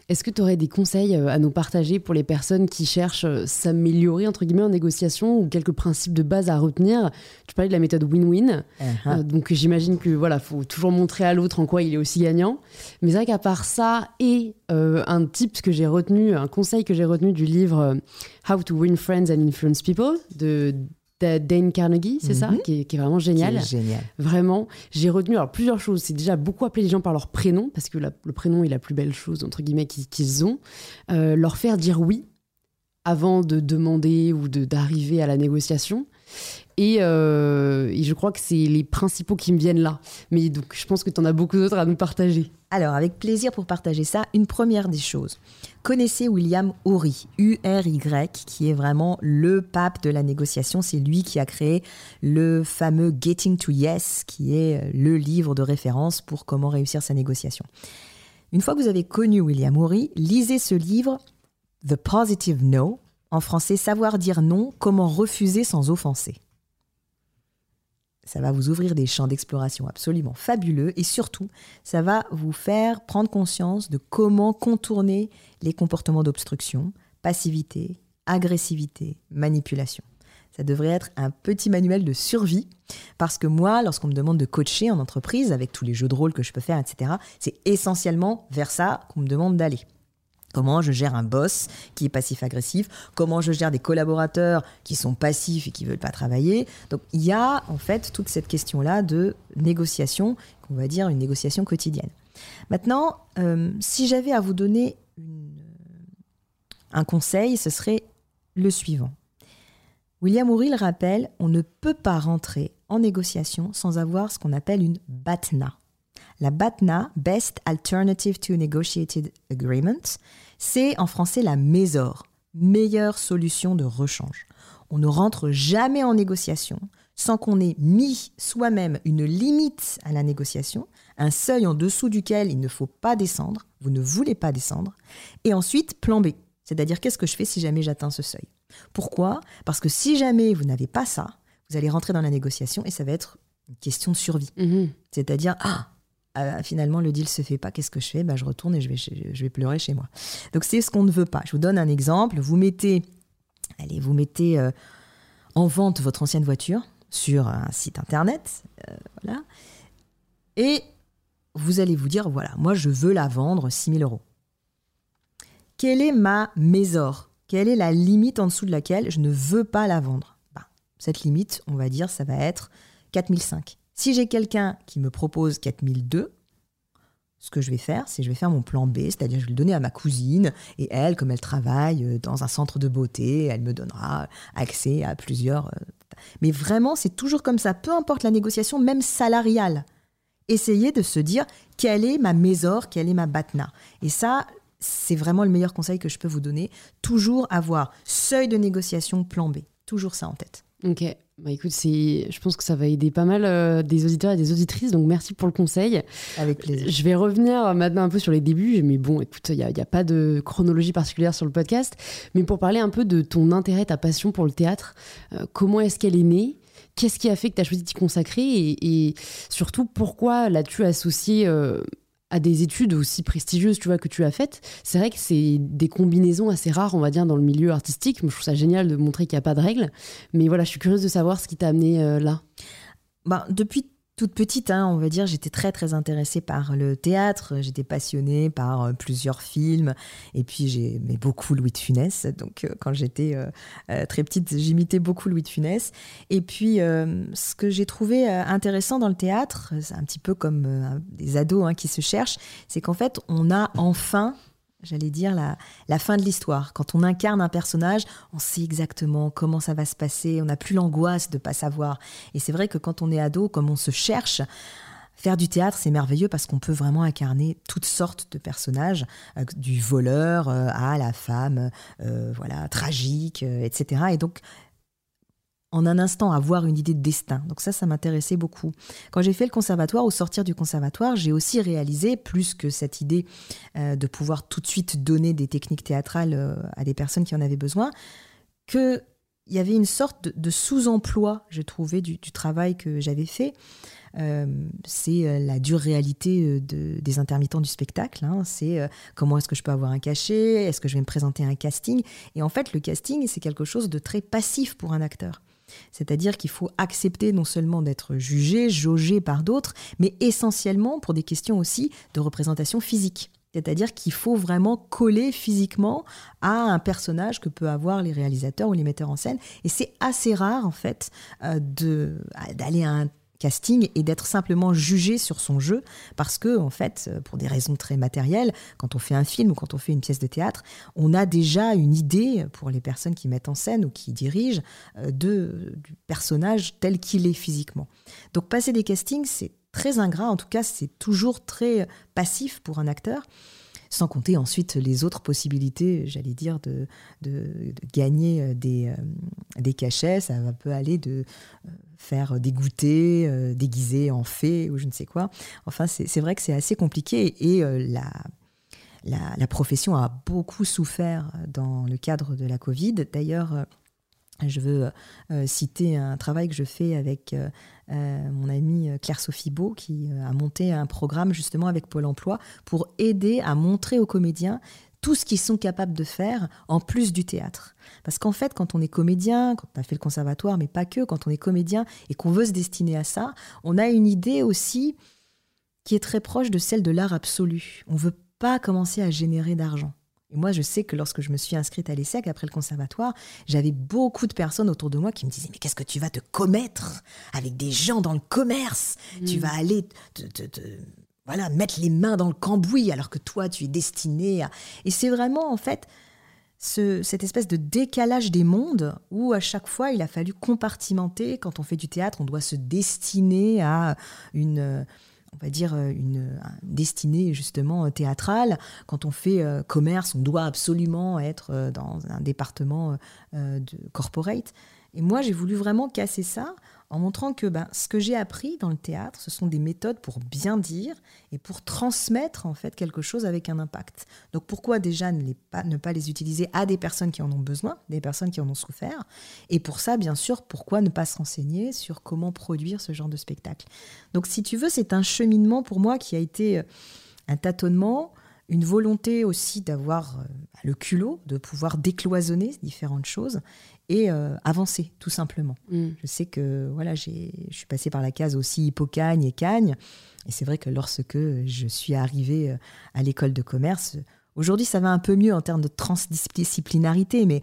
Est-ce que tu aurais des conseils euh, à nous partager pour les personnes qui cherchent euh, s'améliorer, entre guillemets, en négociation ou quelques principes de base à retenir? Tu parlais de la méthode win-win. Euh, donc j'imagine que voilà, faut toujours montrer à l'autre en quoi il est aussi gagnant. Mais c'est vrai qu'à part ça et euh, un tip que j'ai retenu, un conseil que j'ai retenu du livre euh, How to Win Friends and Influence People de Dane Carnegie, c'est ça, Mhm. qui est, qui est vraiment génial. C'est génial. Vraiment, j'ai retenu alors plusieurs choses. C'est déjà beaucoup appeler les gens par leur prénom parce que la- le prénom est la plus belle chose entre guillemets qu'ils ont. Euh, leur faire dire oui avant de demander ou de d'arriver à la négociation. Et, euh, et je crois que c'est les principaux qui me viennent là. Mais donc, je pense que tu en as beaucoup d'autres à nous partager. Alors, avec plaisir pour partager ça, une première des choses. Connaissez William Ury, U-R-Y, qui est vraiment le pape de la négociation. C'est lui qui a créé le fameux Getting to Yes, qui est le livre de référence pour comment réussir sa négociation. Une fois que vous avez connu William Ury, lisez ce livre, The Positive No, en français Savoir dire non, comment refuser sans offenser. Ça va vous ouvrir des champs d'exploration absolument fabuleux et surtout, ça va vous faire prendre conscience de comment contourner les comportements d'obstruction, passivité, agressivité, manipulation. Ça devrait être un petit manuel de survie parce que moi, lorsqu'on me demande de coacher en entreprise avec tous les jeux de rôle que je peux faire, etc., c'est essentiellement vers ça qu'on me demande d'aller. Comment je gère un boss qui est passif-agressif Comment je gère des collaborateurs qui sont passifs et qui veulent pas travailler Donc il y a en fait toute cette question-là de négociation, qu'on va dire une négociation quotidienne. Maintenant, euh, si j'avais à vous donner un conseil, ce serait le suivant. William O'Reilly rappelle, on ne peut pas rentrer en négociation sans avoir ce qu'on appelle une BATNA. La BATNA, Best Alternative to Negotiated Agreement, c'est en français la MESOR, meilleure solution de rechange. On ne rentre jamais en négociation sans qu'on ait mis soi-même une limite à la négociation, un seuil en dessous duquel il ne faut pas descendre, vous ne voulez pas descendre, et ensuite plan B, c'est-à-dire qu'est-ce que je fais si jamais j'atteins ce seuil? Pourquoi? Parce que si jamais vous n'avez pas ça, vous allez rentrer dans la négociation et ça va être une question de survie. Mhm. C'est-à-dire, ah, euh, finalement, le deal se fait pas, qu'est-ce que je fais? Bah, Je retourne et je vais, pleurer chez moi. Donc, c'est ce qu'on ne veut pas. Je vous donne un exemple. Vous mettez, allez, vous mettez euh, en vente votre ancienne voiture sur un site internet, euh, voilà, et vous allez vous dire, voilà, moi, je veux la vendre 6 000 euros. Quelle est ma mésor Quelle est la limite en dessous de laquelle je ne veux pas la vendre? Bah, Cette limite, on va dire, ça va être 4005. Si j'ai quelqu'un qui me propose 4002, ce que je vais faire, c'est je vais faire mon plan B, c'est-à-dire je vais le donner à ma cousine, et elle, comme elle travaille euh, dans un centre de beauté, elle me donnera accès à plusieurs... euh, Mais vraiment, c'est toujours comme ça, peu importe la négociation, même salariale. Essayez de se dire quelle est ma mésor, quelle est ma batna. Et ça, c'est vraiment le meilleur conseil que je peux vous donner. Toujours avoir seuil de négociation, plan B. Toujours ça en tête. Ok. Bah écoute, c'est, je pense que ça va aider pas mal euh, des auditeurs et des auditrices, donc merci pour le conseil. Avec plaisir. Je vais revenir maintenant un peu sur les débuts, mais bon, écoute, il n'y a, pas de chronologie particulière sur le podcast. Mais pour parler un peu de ton intérêt, ta passion pour le théâtre, euh, comment est-ce qu'elle est née? Qu'est-ce qui a fait que tu as choisi de t'y consacrer? Et, et surtout, pourquoi l'as-tu associé euh, à des études aussi prestigieuses tu vois, que tu as faites C'est vrai que c'est des combinaisons assez rares, on va dire, dans le milieu artistique. Je trouve ça génial de montrer qu'il n'y a pas de règles. Mais voilà, je suis curieuse de savoir ce qui t'a amené euh, là. Ben, depuis toute petite, hein, on va dire, j'étais très très intéressée par le théâtre, j'étais passionnée par euh, plusieurs films, et puis j'aimais beaucoup Louis de Funès, donc euh, quand j'étais euh, très petite, j'imitais beaucoup Louis de Funès. Et puis ce que j'ai trouvé intéressant dans le théâtre, c'est un petit peu comme des ados hein, qui se cherchent, c'est qu'en fait on a enfin j'allais dire, la, la fin de l'histoire. Quand on incarne un personnage, on sait exactement comment ça va se passer, on n'a plus l'angoisse de ne pas savoir. Et c'est vrai que quand on est ado, comme on se cherche, Faire du théâtre, c'est merveilleux parce qu'on peut vraiment incarner toutes sortes de personnages, euh, du voleur euh, à la femme, euh, voilà, tragique, etc. Et donc, en un instant avoir une idée de destin. Donc ça, ça m'intéressait beaucoup. Quand j'ai fait le conservatoire, au sortir du conservatoire, j'ai aussi réalisé, plus que cette idée euh, de pouvoir tout de suite donner des techniques théâtrales euh, à des personnes qui en avaient besoin, qu'il y avait une sorte de, sous-emploi, je trouvais, du, travail que j'avais fait. Euh, c'est la dure réalité des intermittents du spectacle. Hein. C'est comment est-ce que je peux avoir un cachet? Est-ce que je vais me présenter un casting? Et en fait, le casting, c'est quelque chose de très passif pour un acteur. C'est-à-dire qu'il faut accepter non seulement d'être jugé, jaugé par d'autres, mais essentiellement pour des questions aussi de représentation physique. C'est-à-dire qu'il faut vraiment coller physiquement à un personnage que peuvent avoir les réalisateurs ou les metteurs en scène. Et c'est assez rare, en fait, euh, d'aller à un casting et d'être simplement jugé sur son jeu parce que en fait euh, pour des raisons très matérielles quand on fait un film ou quand on fait une pièce de théâtre on a déjà une idée pour les personnes qui mettent en scène ou qui dirigent euh, de du personnage tel qu'il est physiquement. Donc passer des castings c'est très ingrat. En tout cas c'est toujours très passif pour un acteur. Sans compter ensuite les autres possibilités, j'allais dire, de, de, gagner euh, des, des cachets. Ça peut aller de faire des goûters euh, déguisés en fées ou je ne sais quoi. Enfin, c'est vrai que c'est assez compliqué et euh, la, la, profession a beaucoup souffert dans le cadre de la Covid. D'ailleurs, euh, je veux citer un travail que je fais avec mon amie Claire-Sophie Beau, qui a monté un programme justement avec Pôle Emploi pour aider à montrer aux comédiens tout ce qu'ils sont capables de faire en plus du théâtre. Parce qu'en fait, quand on est comédien, quand on a fait le conservatoire, mais pas que, quand on est comédien et qu'on veut se destiner à ça, on a une idée aussi qui est très proche de celle de l'art absolu. On veut pas commencer à générer d'argent. Et moi, je sais que lorsque je me suis inscrite à l'ESSEC après le conservatoire, j'avais beaucoup de personnes autour de moi qui me disaient Mais qu'est-ce que tu vas te commettre avec des gens dans le commerce? Tu mm. vas aller te, voilà, mettre les mains dans le cambouis alors que toi, tu es destiné à... Et c'est vraiment, en fait, ce, cette espèce de décalage des mondes où à chaque fois, il a fallu compartimenter. Quand on fait du théâtre, on doit se destiner à une on va dire une, destinée justement théâtrale. Quand on fait euh, commerce, on doit absolument être euh, dans un département euh, de corporate. Et moi, j'ai voulu vraiment casser ça en montrant que ben, ce que j'ai appris dans le théâtre, ce sont des méthodes pour bien dire et pour transmettre en fait quelque chose avec un impact. Donc pourquoi déjà ne, pas, ne pas les utiliser à des personnes qui en ont besoin, des personnes qui en ont souffert? Et pour ça, bien sûr, pourquoi ne pas se renseigner sur comment produire ce genre de spectacle? Donc si tu veux, c'est un cheminement pour moi qui a été euh, un tâtonnement, une volonté aussi d'avoir euh, le culot, de pouvoir décloisonner différentes choses et euh, avancer tout simplement. Mm. Je sais que voilà, je suis passée par la case aussi Hippocagne et Cagne, et c'est vrai que lorsque je suis arrivée euh, à l'école de commerce, aujourd'hui ça va un peu mieux en termes de transdisciplinarité, mais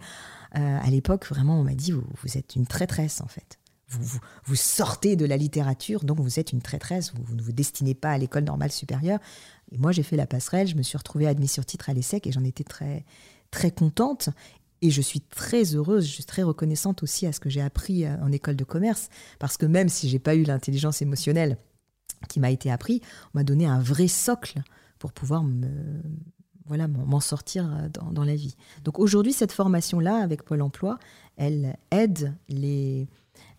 euh, à l'époque vraiment on m'a dit vous, vous, êtes une traîtresse en fait. Vous, vous, sortez de la littérature, donc vous êtes une traîtresse, vous, ne vous destinez pas à l'école normale supérieure. Et moi, j'ai fait la passerelle, je me suis retrouvée admise sur titre à l'ESSEC et j'en étais très, très contente. Et je suis très heureuse, je suis très reconnaissante aussi à ce que j'ai appris euh, en école de commerce, parce que même si j'ai pas eu l'intelligence émotionnelle qui m'a été appris, on m'a donné un vrai socle pour pouvoir me, voilà, m'en sortir euh, dans, la vie. Donc aujourd'hui, cette formation-là avec Pôle Emploi, elle aide les,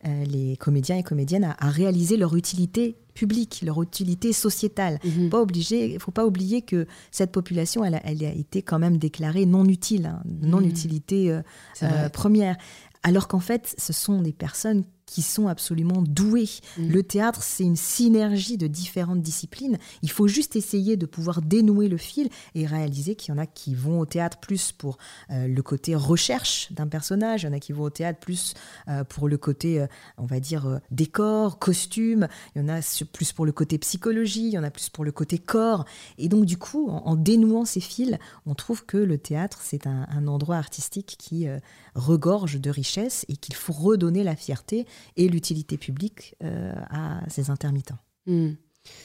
euh, les comédiens et comédiennes à, réaliser leur utilité publique, leur utilité sociétale. Mhm. Pas obligé, il faut pas oublier que cette population, elle a, elle a été quand même déclarée non utile, hein, non mhm. utilité euh, euh, première. Alors qu'en fait, ce sont des personnes qui sont absolument doués. Mm. Le théâtre, c'est une synergie de différentes disciplines. Il faut juste essayer de pouvoir dénouer le fil et réaliser qu'il y en a qui vont au théâtre plus pour euh, le côté recherche d'un personnage, il y en a qui vont au théâtre plus euh, pour le côté, euh, on va dire, décor, costume, il y en a plus pour le côté psychologie, il y en a plus pour le côté corps. Et donc, du coup, en, dénouant ces fils, on trouve que le théâtre, c'est un, endroit artistique qui regorge de richesse et qu'il faut redonner la fierté et l'utilité publique euh, à ces intermittents. Hmm.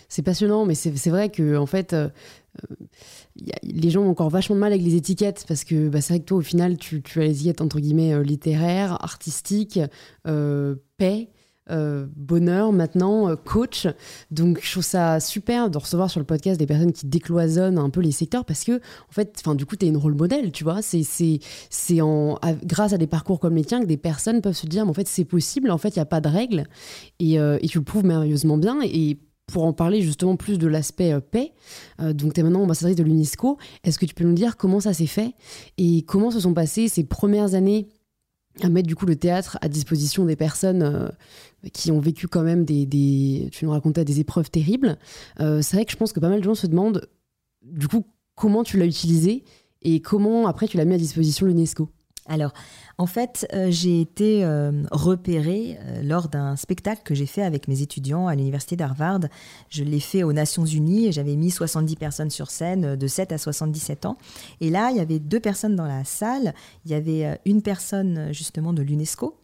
C'est passionnant, mais c'est vrai que en fait, euh, les gens ont encore vachement de mal avec les étiquettes parce que bah, c'est vrai que toi, au final, tu, as les étiquettes entre guillemets euh, littéraires, artistiques, paix. Euh, bonheur maintenant, euh, coach. Donc je trouve ça super de recevoir sur le podcast des personnes qui décloisonnent un peu les secteurs parce que en fait, enfin du coup, tu es une rôle modèle, tu vois. C'est c'est en grâce à des parcours comme les tiens que des personnes peuvent se dire mais en fait c'est possible, en fait il y a pas de règles et, euh, et tu le prouves merveilleusement bien et pour en parler justement plus de l'aspect paix, donc tu es maintenant ambassadrice de l'UNESCO, est-ce que tu peux nous dire comment ça s'est fait et comment se sont passées ces premières années à mettre du coup le théâtre à disposition des personnes qui ont vécu quand même des, tu nous racontais des épreuves terribles. Euh, c'est vrai que je pense que pas mal de gens se demandent du coup comment tu l'as utilisé et comment après tu l'as mis à disposition l'UNESCO. Alors, en fait, euh, j'ai été euh, repérée euh, lors d'un spectacle que j'ai fait avec mes étudiants à l'université d'Harvard. Je l'ai fait aux Nations Unies et j'avais mis 70 personnes sur scène de 7 à 77 ans. Et là, il y avait deux personnes dans la salle. Il y avait une personne justement de l'UNESCO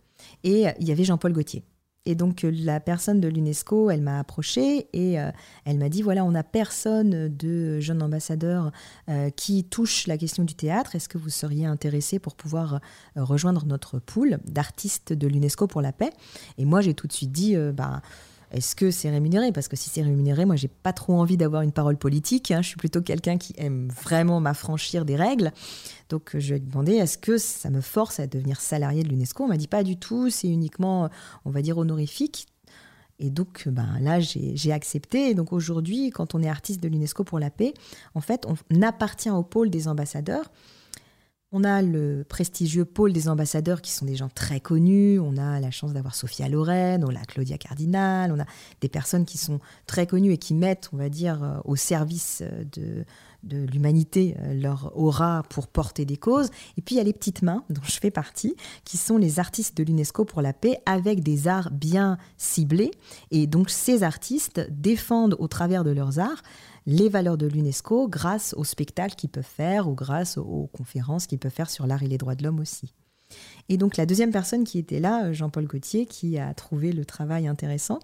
et il y avait Jean-Paul Gaultier. Et donc euh, la personne de l'UNESCO, elle m'a approchée et euh, elle m'a dit voilà, on n'a personne de jeune ambassadeur euh, qui touche la question du théâtre. Est-ce que vous seriez intéressé pour pouvoir rejoindre notre pool d'artistes de l'UNESCO pour la paix? Et moi, j'ai tout de suite dit bah est-ce que c'est rémunéré? Parce que si c'est rémunéré, moi, j'ai pas trop envie d'avoir une parole politique. Hein. Je suis plutôt quelqu'un qui aime vraiment m'affranchir des règles. Donc, je lui ai demandé est-ce que ça me force à devenir salarié de l'UNESCO? On m'a dit pas du tout. C'est uniquement, on va dire, honorifique. Et donc, ben, là, j'ai accepté. Donc, aujourd'hui, quand on est artiste de l'UNESCO pour la paix, en fait, on appartient au pôle des ambassadeurs. On a le prestigieux pôle des ambassadeurs qui sont des gens très connus. On a la chance d'avoir Sophia Loren, on a Claudia Cardinal, on a des personnes qui sont très connues et qui mettent, on va dire, euh, au service euh, de, de l'humanité euh, leur aura pour porter des causes. Et puis il y a les petites mains, (laughs) dont je fais partie, qui sont les artistes de l'UNESCO pour la paix, avec des arts bien ciblés. Et donc ces artistes défendent au travers de leurs arts les valeurs de l'UNESCO grâce aux spectacles qu'ils peuvent faire ou grâce aux conférences qu'ils peuvent faire sur l'art et les droits de l'homme aussi. Et donc la deuxième personne qui était là, euh, Jean-Paul Gauthier, qui a trouvé le travail intéressant,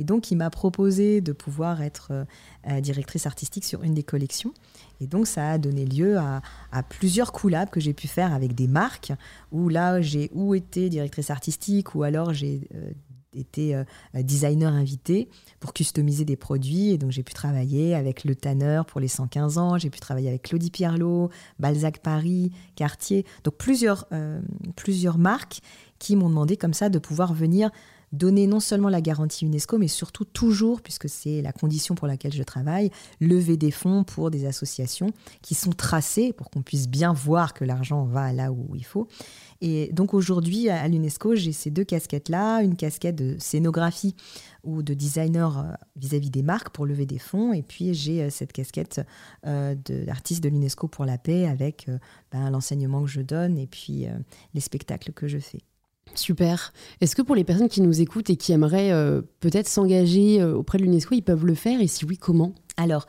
et donc il m'a proposé de pouvoir être euh, euh, directrice artistique sur une des collections. Et donc ça a donné lieu à, plusieurs collabs que j'ai pu faire avec des marques, où là j'ai ou été directrice artistique, ou alors j'ai été euh, designer invité pour customiser des produits. Et donc, j'ai pu travailler avec Le Tanner pour les 115 ans. J'ai pu travailler avec Claudie Pierlot, Balzac Paris, Cartier. Donc, plusieurs, euh, plusieurs marques qui m'ont demandé comme ça de pouvoir venir donner non seulement la garantie UNESCO, mais surtout toujours, puisque c'est la condition pour laquelle je travaille, lever des fonds pour des associations qui sont tracées pour qu'on puisse bien voir que l'argent va là où il faut. Et donc aujourd'hui, à l'UNESCO, j'ai ces deux casquettes-là, une casquette de scénographie ou de designer euh, vis-à-vis des marques pour lever des fonds, et puis j'ai euh, cette casquette euh, d'artiste de, l'UNESCO pour la paix avec ben, l'enseignement que je donne et puis les spectacles que je fais. Super. Est-ce que pour les personnes qui nous écoutent et qui aimeraient euh, peut-être s'engager euh, auprès de l'UNESCO, ils peuvent le faire et si oui, comment? Alors,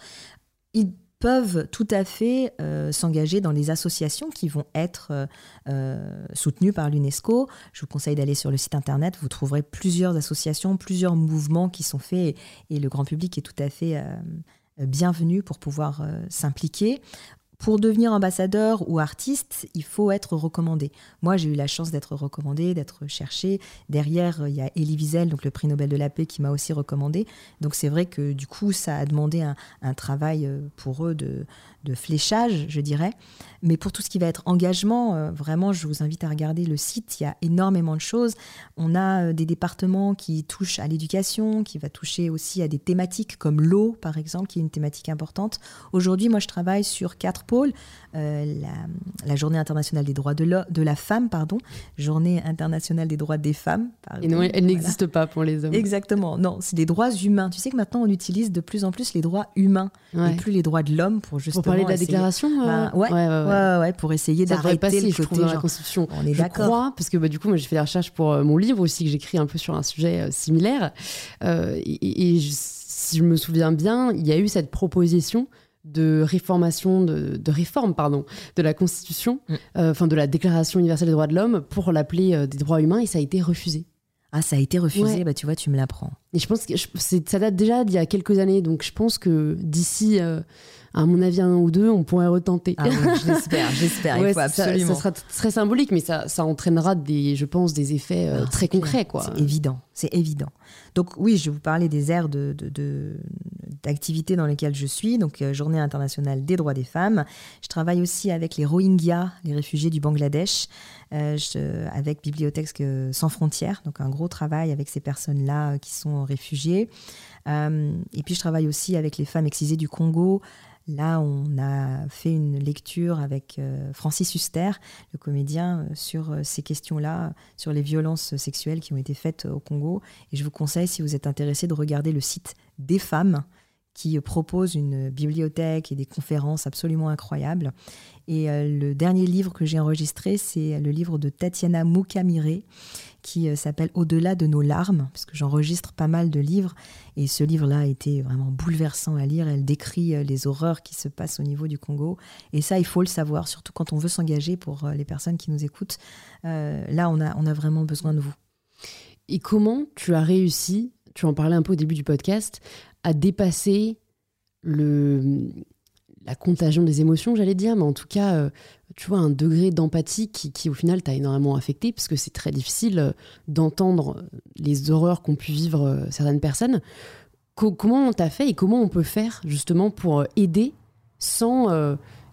ils peuvent tout à fait euh, s'engager dans les associations qui vont être soutenues par l'UNESCO. Je vous conseille d'aller sur le site internet, vous trouverez plusieurs associations, plusieurs mouvements qui sont faits et le grand public est tout à fait bienvenu pour pouvoir s'impliquer pour devenir ambassadeur ou artiste, il faut être recommandé. Moi, j'ai eu la chance d'être recommandé, d'être cherché. Derrière, il y a Elie Wiesel, donc le prix Nobel de la paix, qui m'a aussi recommandé. Donc c'est vrai que du coup, ça a demandé un, travail euh, pour eux de, fléchage, je dirais. Mais pour tout ce qui va être engagement, euh, vraiment, je vous invite à regarder le site. Il y a énormément de choses. On a euh, des départements qui touchent à l'éducation, qui va toucher aussi à des thématiques comme l'eau, par exemple, qui est une thématique importante. Aujourd'hui, moi, je travaille sur quatre pôles. Euh, la, Journée internationale des droits de, de la femme, pardon, Journée internationale des droits des femmes. et non, elle n'existe pas pour les hommes. Exactement, non, c'est des droits humains. Tu sais que maintenant on utilise de plus en plus les droits humains et plus les droits de l'homme pour justement. Parler de la déclaration bah, ouais, ouais, ouais, pour essayer d'arrêter le côté. dans la Constitution. On est d'accord. Parce que bah, du coup, moi j'ai fait des recherches pour euh, mon livre aussi, que j'écris un peu sur un sujet euh, similaire. et, si je me souviens bien, il y a eu cette proposition de réformation, de, réforme, pardon, de la Constitution, mm. euh, enfin de la Déclaration universelle des droits de l'homme pour l'appeler euh, des droits humains et ça a été refusé. Ah, ça a été refusé, bah tu vois, tu me l'apprends. Et je pense que ça date déjà d'il y a quelques années, donc je pense que d'ici euh, à mon avis, un ou deux, on pourrait retenter. Ah j'espère, (laughs) j'espère. faut absolument. Ça, sera très symbolique, mais ça, ça entraînera des, je pense, des effets euh, ah, très concrets, quoi. C'est évident, c'est évident. Donc oui, je vais vous parler des aires de, d'activités dans lesquelles je suis. Donc euh, Journée internationale des droits des femmes. Je travaille aussi avec les Rohingyas, les réfugiés du Bangladesh, euh, avec Bibliothèque sans frontières. Donc un gros travail avec ces personnes-là qui sont réfugiées. et puis je travaille aussi avec les femmes excisées du Congo. Là, on a fait une lecture avec euh, Francis Huster, le comédien, euh, sur euh, ces questions-là, sur les violences sexuelles qui ont été faites au Congo. Et je vous conseille, si vous êtes intéressé, de regarder le site des femmes qui propose une bibliothèque et des conférences absolument incroyables. Et le dernier livre que j'ai enregistré, c'est le livre de Tatiana Moukamire, qui euh, s'appelle Au-delà de nos larmes, parce que j'enregistre pas mal de livres, et ce livre-là a été vraiment bouleversant à lire. Elle décrit euh, les horreurs qui se passent au niveau du Congo, et ça, il faut le savoir, surtout quand on veut s'engager pour euh, les personnes qui nous écoutent. là, on a, on a vraiment besoin de vous. Et comment tu as réussi, tu en parlais un peu au début du podcast, à dépasser le, la contagion des émotions, j'allais dire, mais en tout cas, euh, tu vois, un degré d'empathie qui, au final, t'a énormément affecté, parce que c'est très difficile euh, d'entendre les horreurs qu'ont pu vivre euh, certaines personnes. comment on t'a fait et comment on peut faire, justement, pour aider sans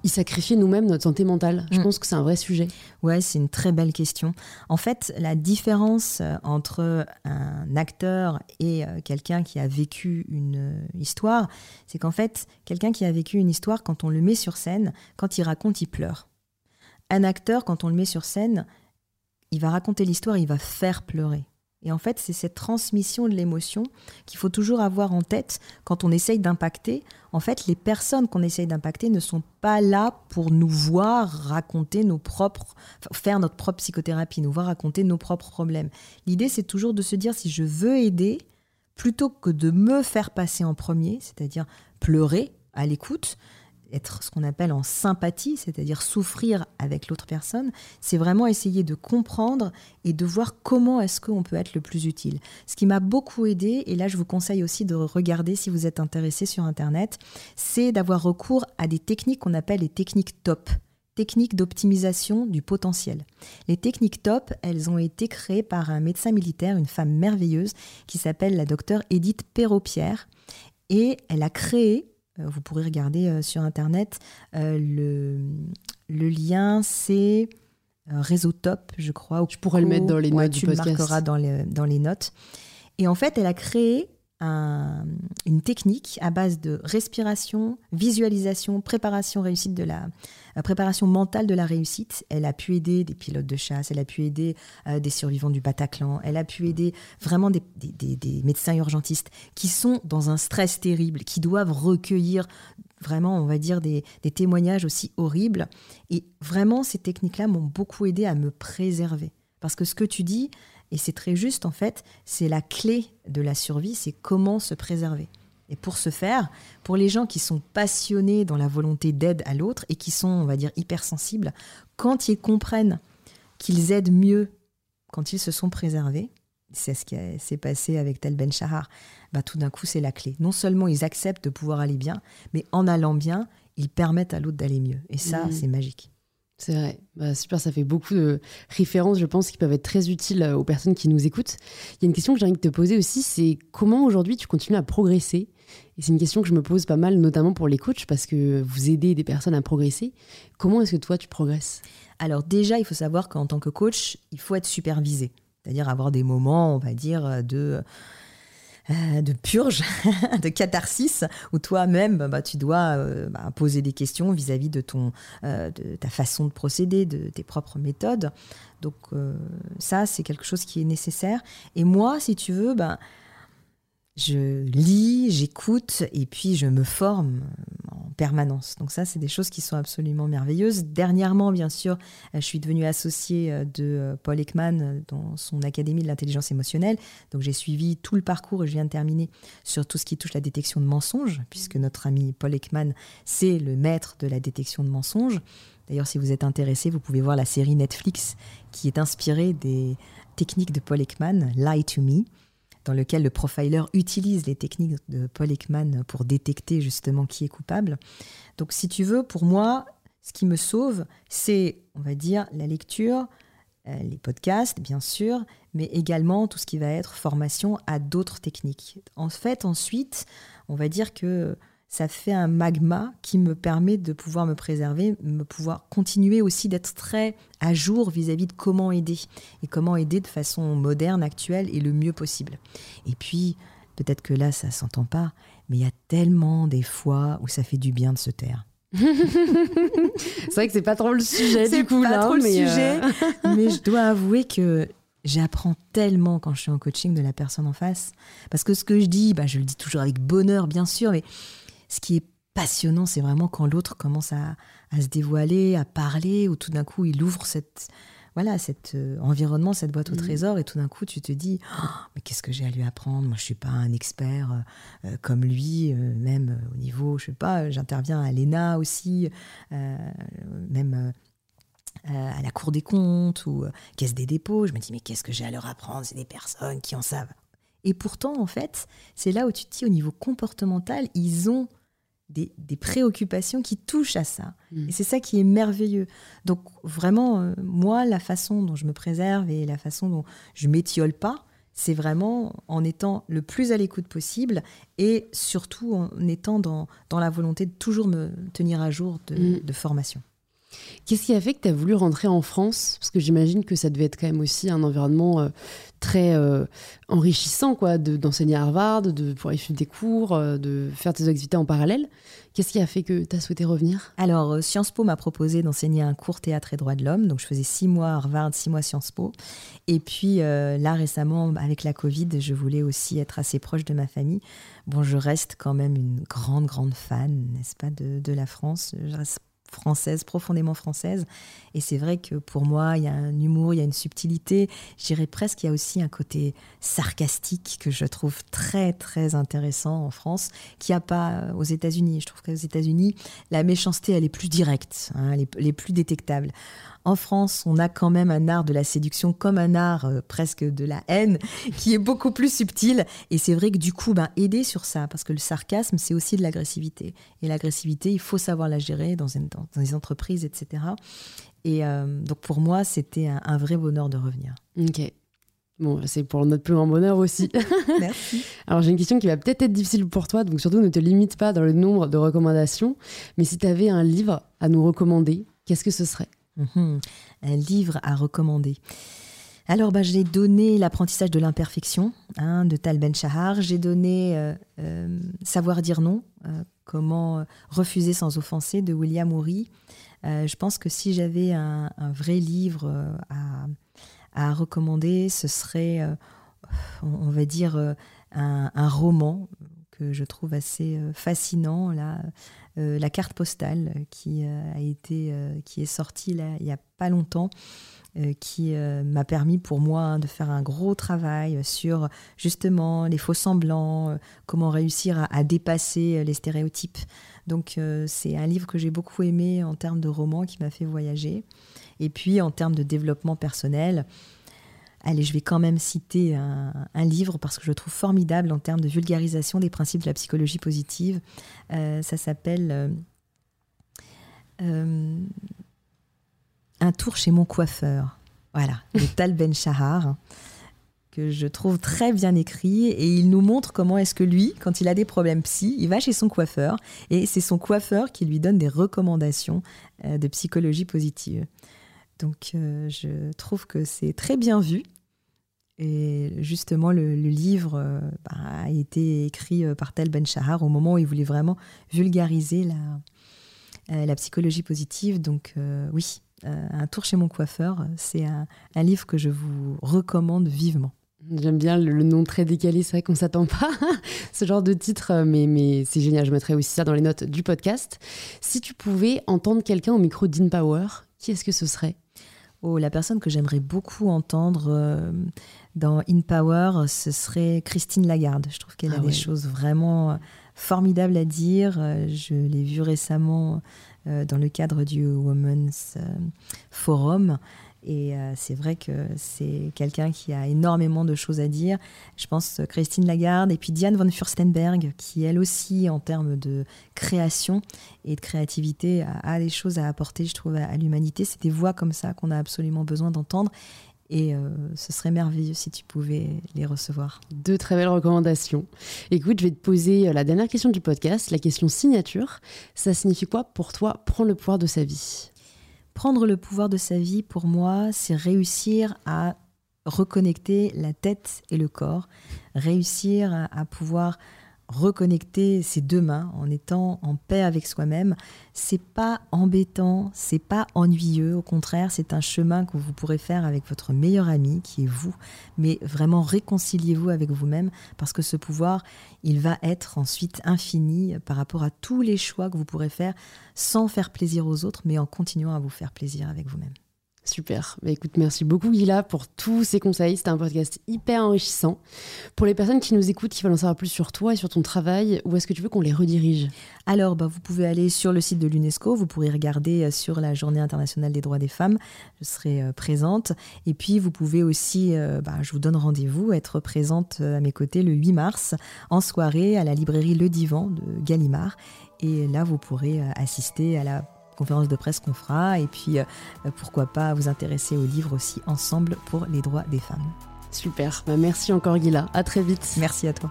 y sacrifier nous-mêmes notre santé mentale Je mm. pense que c'est un vrai sujet. Ouais, c'est une très belle question. En fait, la différence euh, entre un acteur et euh, quelqu'un qui a vécu une euh, histoire, c'est qu'en fait, quelqu'un qui a vécu une histoire, quand on le met sur scène, quand il raconte, il pleure. Un acteur, quand on le met sur scène, il va raconter l'histoire, il va faire pleurer. Et en fait, c'est cette transmission de l'émotion qu'il faut toujours avoir en tête quand on essaye d'impacter. En fait, les personnes qu'on essaye d'impacter ne sont pas là pour nous voir raconter nos propres, faire notre propre psychothérapie, nous voir raconter nos propres problèmes. L'idée, c'est toujours de se dire si je veux aider, plutôt que de me faire passer en premier, c'est-à-dire pleurer à l'écoute, être ce qu'on appelle en sympathie, c'est-à-dire souffrir avec l'autre personne, c'est vraiment essayer de comprendre et de voir comment est-ce qu'on peut être le plus utile. Ce qui m'a beaucoup aidé, et là je vous conseille aussi de regarder si vous êtes intéressé sur Internet, c'est d'avoir recours à des techniques qu'on appelle les techniques top techniques d'optimisation du potentiel. Les techniques top, elles ont été créées par un médecin militaire, une femme merveilleuse, qui s'appelle la docteure Edith Perrault-Pierre, et elle a créé vous pourrez regarder euh, sur Internet. Euh, le, le lien, c'est Réseau Top, je crois. Tu pourrais le mettre dans les notes du podcast. Tu le marqueras dans les, dans les notes. Et en fait, elle a créé une technique à base de respiration, visualisation, préparation réussite de la préparation mentale de la réussite. Elle a pu aider des pilotes de chasse, elle a pu aider euh, des survivants du Bataclan, elle a pu aider vraiment des, des, médecins urgentistes qui sont dans un stress terrible, qui doivent recueillir vraiment, on va dire, des, témoignages aussi horribles. Et vraiment, ces techniques-là m'ont beaucoup aidé à me préserver. Parce que ce que tu dis, et c'est très juste en fait, c'est la clé de la survie, c'est comment se préserver. Et pour ce faire, pour les gens qui sont passionnés dans la volonté d'aide à l'autre et qui sont, on va dire, hypersensibles, quand ils comprennent qu'ils aident mieux quand ils se sont préservés, c'est ce qui s'est passé avec Tel Ben Shahar, bah, tout d'un coup c'est la clé. Non seulement ils acceptent de pouvoir aller bien, mais en allant bien, ils permettent à l'autre d'aller mieux. Et ça, mmh. c'est magique. C'est vrai. Bah, super, ça fait beaucoup de références, je pense, qui peuvent être très utiles euh, aux personnes qui nous écoutent. Il y a une question que j'ai envie de te poser aussi, c'est comment aujourd'hui tu continues à progresser? Et c'est une question que je me pose pas mal, notamment pour les coachs, parce que vous aidez des personnes à progresser. Comment est-ce que toi, tu progresses? Alors déjà, il faut savoir qu'en tant que coach, il faut être supervisé. C'est-à-dire avoir des moments, on va dire, de euh, de purge, (laughs) de catharsis, où toi-même, bah, tu dois euh, bah, poser des questions vis-à-vis de ton, euh, de ta façon de procéder, de tes propres méthodes. Donc ça, c'est quelque chose qui est nécessaire. Et moi, si tu veux, ben je lis, j'écoute et puis je me forme en permanence. Donc ça, c'est des choses qui sont absolument merveilleuses. Dernièrement, bien sûr, je suis devenue associée euh, de euh, Paul Ekman dans son Académie de l'intelligence émotionnelle. Donc j'ai suivi tout le parcours et je viens de terminer sur tout ce qui touche la détection de mensonges, puisque notre ami Paul Ekman, c'est le maître de la détection de mensonges. D'ailleurs, si vous êtes intéressé, vous pouvez voir la série Netflix qui est inspirée des techniques de Paul Ekman, Lie to Me dans lequel le profiler utilise les techniques de Paul Ekman pour détecter justement qui est coupable. Donc si tu veux, pour moi, ce qui me sauve, c'est, on va dire, la lecture, euh, les podcasts, bien sûr, mais également tout ce qui va être formation à d'autres techniques. En fait, ensuite, on va dire que ça fait un magma qui me permet de pouvoir me préserver, me pouvoir continuer aussi d'être très à jour vis-à-vis de comment aider et comment aider de façon moderne, actuelle et le mieux possible. Et puis, peut-être que là, ça s'entend pas, mais il y a tellement des fois où ça fait du bien de se taire. (laughs) c'est vrai que c'est pas trop le sujet du coup pas là, trop le mais sujet, (laughs) mais je dois avouer que j'apprends tellement quand je suis en coaching de la personne en face, parce que ce que je dis, bah, je le dis toujours avec bonheur bien sûr, mais ce qui est passionnant, c'est vraiment quand l'autre commence à, se dévoiler, à parler, ou tout d'un coup il ouvre cette voilà cet euh, environnement, cette boîte au mmh. trésor, et tout d'un coup tu te dis oh, mais qu'est-ce que j'ai à lui apprendre? Moi je suis pas un expert euh, euh, comme lui, même au niveau je sais pas, j'interviens à l'ENA aussi, même à la Cour des comptes ou Caisse des dépôts. Je me dis mais qu'est-ce que j'ai à leur apprendre? C'est des personnes qui en savent. Et pourtant en fait c'est là où tu te dis au niveau comportemental ils ont des, préoccupations qui touchent à ça. Mm. Et c'est ça qui est merveilleux. Donc vraiment, euh, moi, la façon dont je me préserve et la façon dont je m'étiole pas, c'est vraiment en étant le plus à l'écoute possible et surtout en étant dans, dans, la volonté de toujours me tenir à jour de, mm. de formation. Qu'est-ce qui a fait que tu as voulu rentrer en France? Parce que j'imagine que ça devait être quand même aussi un environnement euh, très euh, enrichissant, quoi, d'enseigner à Harvard, de pouvoir suivre des cours, euh, de faire tes activités en parallèle. Qu'est-ce qui a fait que tu as souhaité revenir? Alors, Sciences Po m'a proposé d'enseigner un cours théâtre et droits de l'homme. Donc, je faisais six mois à Harvard, six mois Sciences Po. Et puis, là, récemment, avec la Covid, je voulais aussi être assez proche de ma famille. Bon, je reste quand même une grande, grande fan, n'est-ce pas, de, de la France. Je reste française, profondément française. Et c'est vrai que pour moi, il y a un humour, il y a une subtilité. Je dirais presque qu'il y a aussi un côté sarcastique que je trouve très, très intéressant en France, qu'il n'y a pas aux États-Unis. Je trouve qu'aux États-Unis, la méchanceté, elle est plus directe, hein, elle est plus détectable. En France, on a quand même un art de la séduction comme un art euh, presque de la haine (laughs) qui est beaucoup plus subtil. Et c'est vrai que du coup, ben, aider sur ça, parce que le sarcasme, c'est aussi de l'agressivité. Et l'agressivité, il faut savoir la gérer dans, dans, les entreprises, etc. Et euh, donc pour moi, c'était un, vrai bonheur de revenir. Ok. Bon, c'est pour notre plus grand bonheur aussi. (laughs) (laughs) Merci. Alors j'ai une question qui va peut-être être difficile pour toi, donc surtout ne te limite pas dans le nombre de recommandations. Mais si tu avais un livre à nous recommander, qu'est-ce que ce serait? Mhm. Un livre à recommander. Alors, bah, j'ai donné L'apprentissage de l'imperfection hein, de Tal Ben Shahar. J'ai donné euh, euh, Savoir dire non, euh, comment refuser sans offenser de William Oury. je pense que si j'avais un, vrai livre à, recommander, ce serait, on, va dire, un, roman que je trouve assez fascinant. La carte postale qui est sortie il y a pas longtemps. Qui m'a permis pour moi de faire un gros travail sur justement les faux semblants, comment réussir à, dépasser les stéréotypes. Donc c'est un livre que j'ai beaucoup aimé en termes de roman qui m'a fait voyager. Et puis en termes de développement personnel, Allez, je vais quand même citer un, livre parce que je le trouve formidable en termes de vulgarisation des principes de la psychologie positive. Euh, ça s'appelle euh, euh, Un tour chez mon coiffeur. Voilà, de (laughs) Tal Ben Shahar, que je trouve très bien écrit. Et il nous montre comment est-ce que lui, quand il a des problèmes psy, il va chez son coiffeur. Et c'est son coiffeur qui lui donne des recommandations de psychologie positive. Donc je trouve que c'est très bien vu Et justement, le, livre euh, bah, a été écrit euh, par Tel Ben Shahar au moment où il voulait vraiment vulgariser la, euh, la psychologie positive. Donc oui, Un tour chez mon coiffeur, c'est un, livre que je vous recommande vivement. J'aime bien le, nom très décalé, c'est vrai qu'on ne s'attend pas (laughs) à ce genre de titre, mais, mais c'est génial, je mettrai aussi ça dans les notes du podcast. Si tu pouvais entendre quelqu'un au micro d'InPower, qui est-ce que ce serait? Oh, la personne que j'aimerais beaucoup entendre, dans In Power, ce serait Christine Lagarde. Je trouve qu'elle a ah des choses vraiment euh, formidables à dire. Euh, je l'ai vue récemment euh, dans le cadre du Women's Forum. Et c'est vrai que c'est quelqu'un qui a énormément de choses à dire. Je pense Christine Lagarde et puis Diane von Furstenberg, qui elle aussi, en termes de création et de créativité, a, des choses à apporter, je trouve, à l'humanité. C'est des voix comme ça qu'on a absolument besoin d'entendre. Et euh, ce serait merveilleux si tu pouvais les recevoir. Deux très belles recommandations. Écoute, je vais te poser euh, la dernière question du podcast, la question signature. Ça signifie quoi pour toi prendre le pouvoir de sa vie? Prendre le pouvoir de sa vie, pour moi, c'est réussir à reconnecter la tête et le corps, réussir à, à pouvoir reconnecter ses deux mains en étant en paix avec soi-même, c'est pas embêtant, c'est pas ennuyeux, au contraire, c'est un chemin que vous pourrez faire avec votre meilleur ami qui est vous, mais vraiment réconciliez-vous avec vous-même parce que ce pouvoir, il va être ensuite infini par rapport à tous les choix que vous pourrez faire sans faire plaisir aux autres, mais en continuant à vous faire plaisir avec vous-même. Super. Bah, écoute, merci beaucoup Gila pour tous ces conseils. C'était un podcast hyper enrichissant. Pour les personnes qui nous écoutent, qui veulent en savoir plus sur toi et sur ton travail, où est-ce que tu veux qu'on les redirige? Alors, bah, vous pouvez aller sur le site de l'UNESCO. Vous pourrez regarder euh, sur la Journée internationale des droits des femmes. Je serai euh, présente. Et puis, vous pouvez aussi, euh, bah, je vous donne rendez-vous, être présente à mes côtés le 8 mars en soirée à la librairie Le Divan de Gallimard. Et là, vous pourrez assister à la conférence de presse qu'on fera et puis euh, pourquoi pas vous intéresser au livre aussi ensemble pour les droits des femmes. Super, bah, merci encore Gila, à très vite. Merci à toi.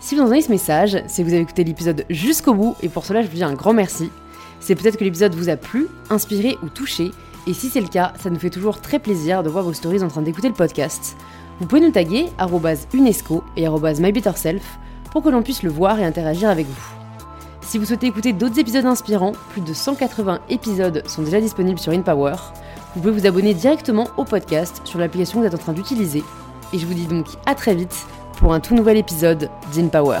Si vous entendez ce message, c'est que vous avez écouté l'épisode jusqu'au bout et pour cela je vous dis un grand merci. C'est peut-être que l'épisode vous a plu, inspiré ou touché et si c'est le cas, ça nous fait toujours très plaisir de voir vos stories en train d'écouter le podcast. Vous pouvez nous taguer UNESCO et mybetterself pour que l'on puisse le voir et interagir avec vous. Si vous souhaitez écouter d'autres épisodes inspirants, plus de 180 épisodes sont déjà disponibles sur InPower. Vous pouvez vous abonner directement au podcast sur l'application que vous êtes en train d'utiliser. Et je vous dis donc à très vite pour un tout nouvel épisode d'InPower.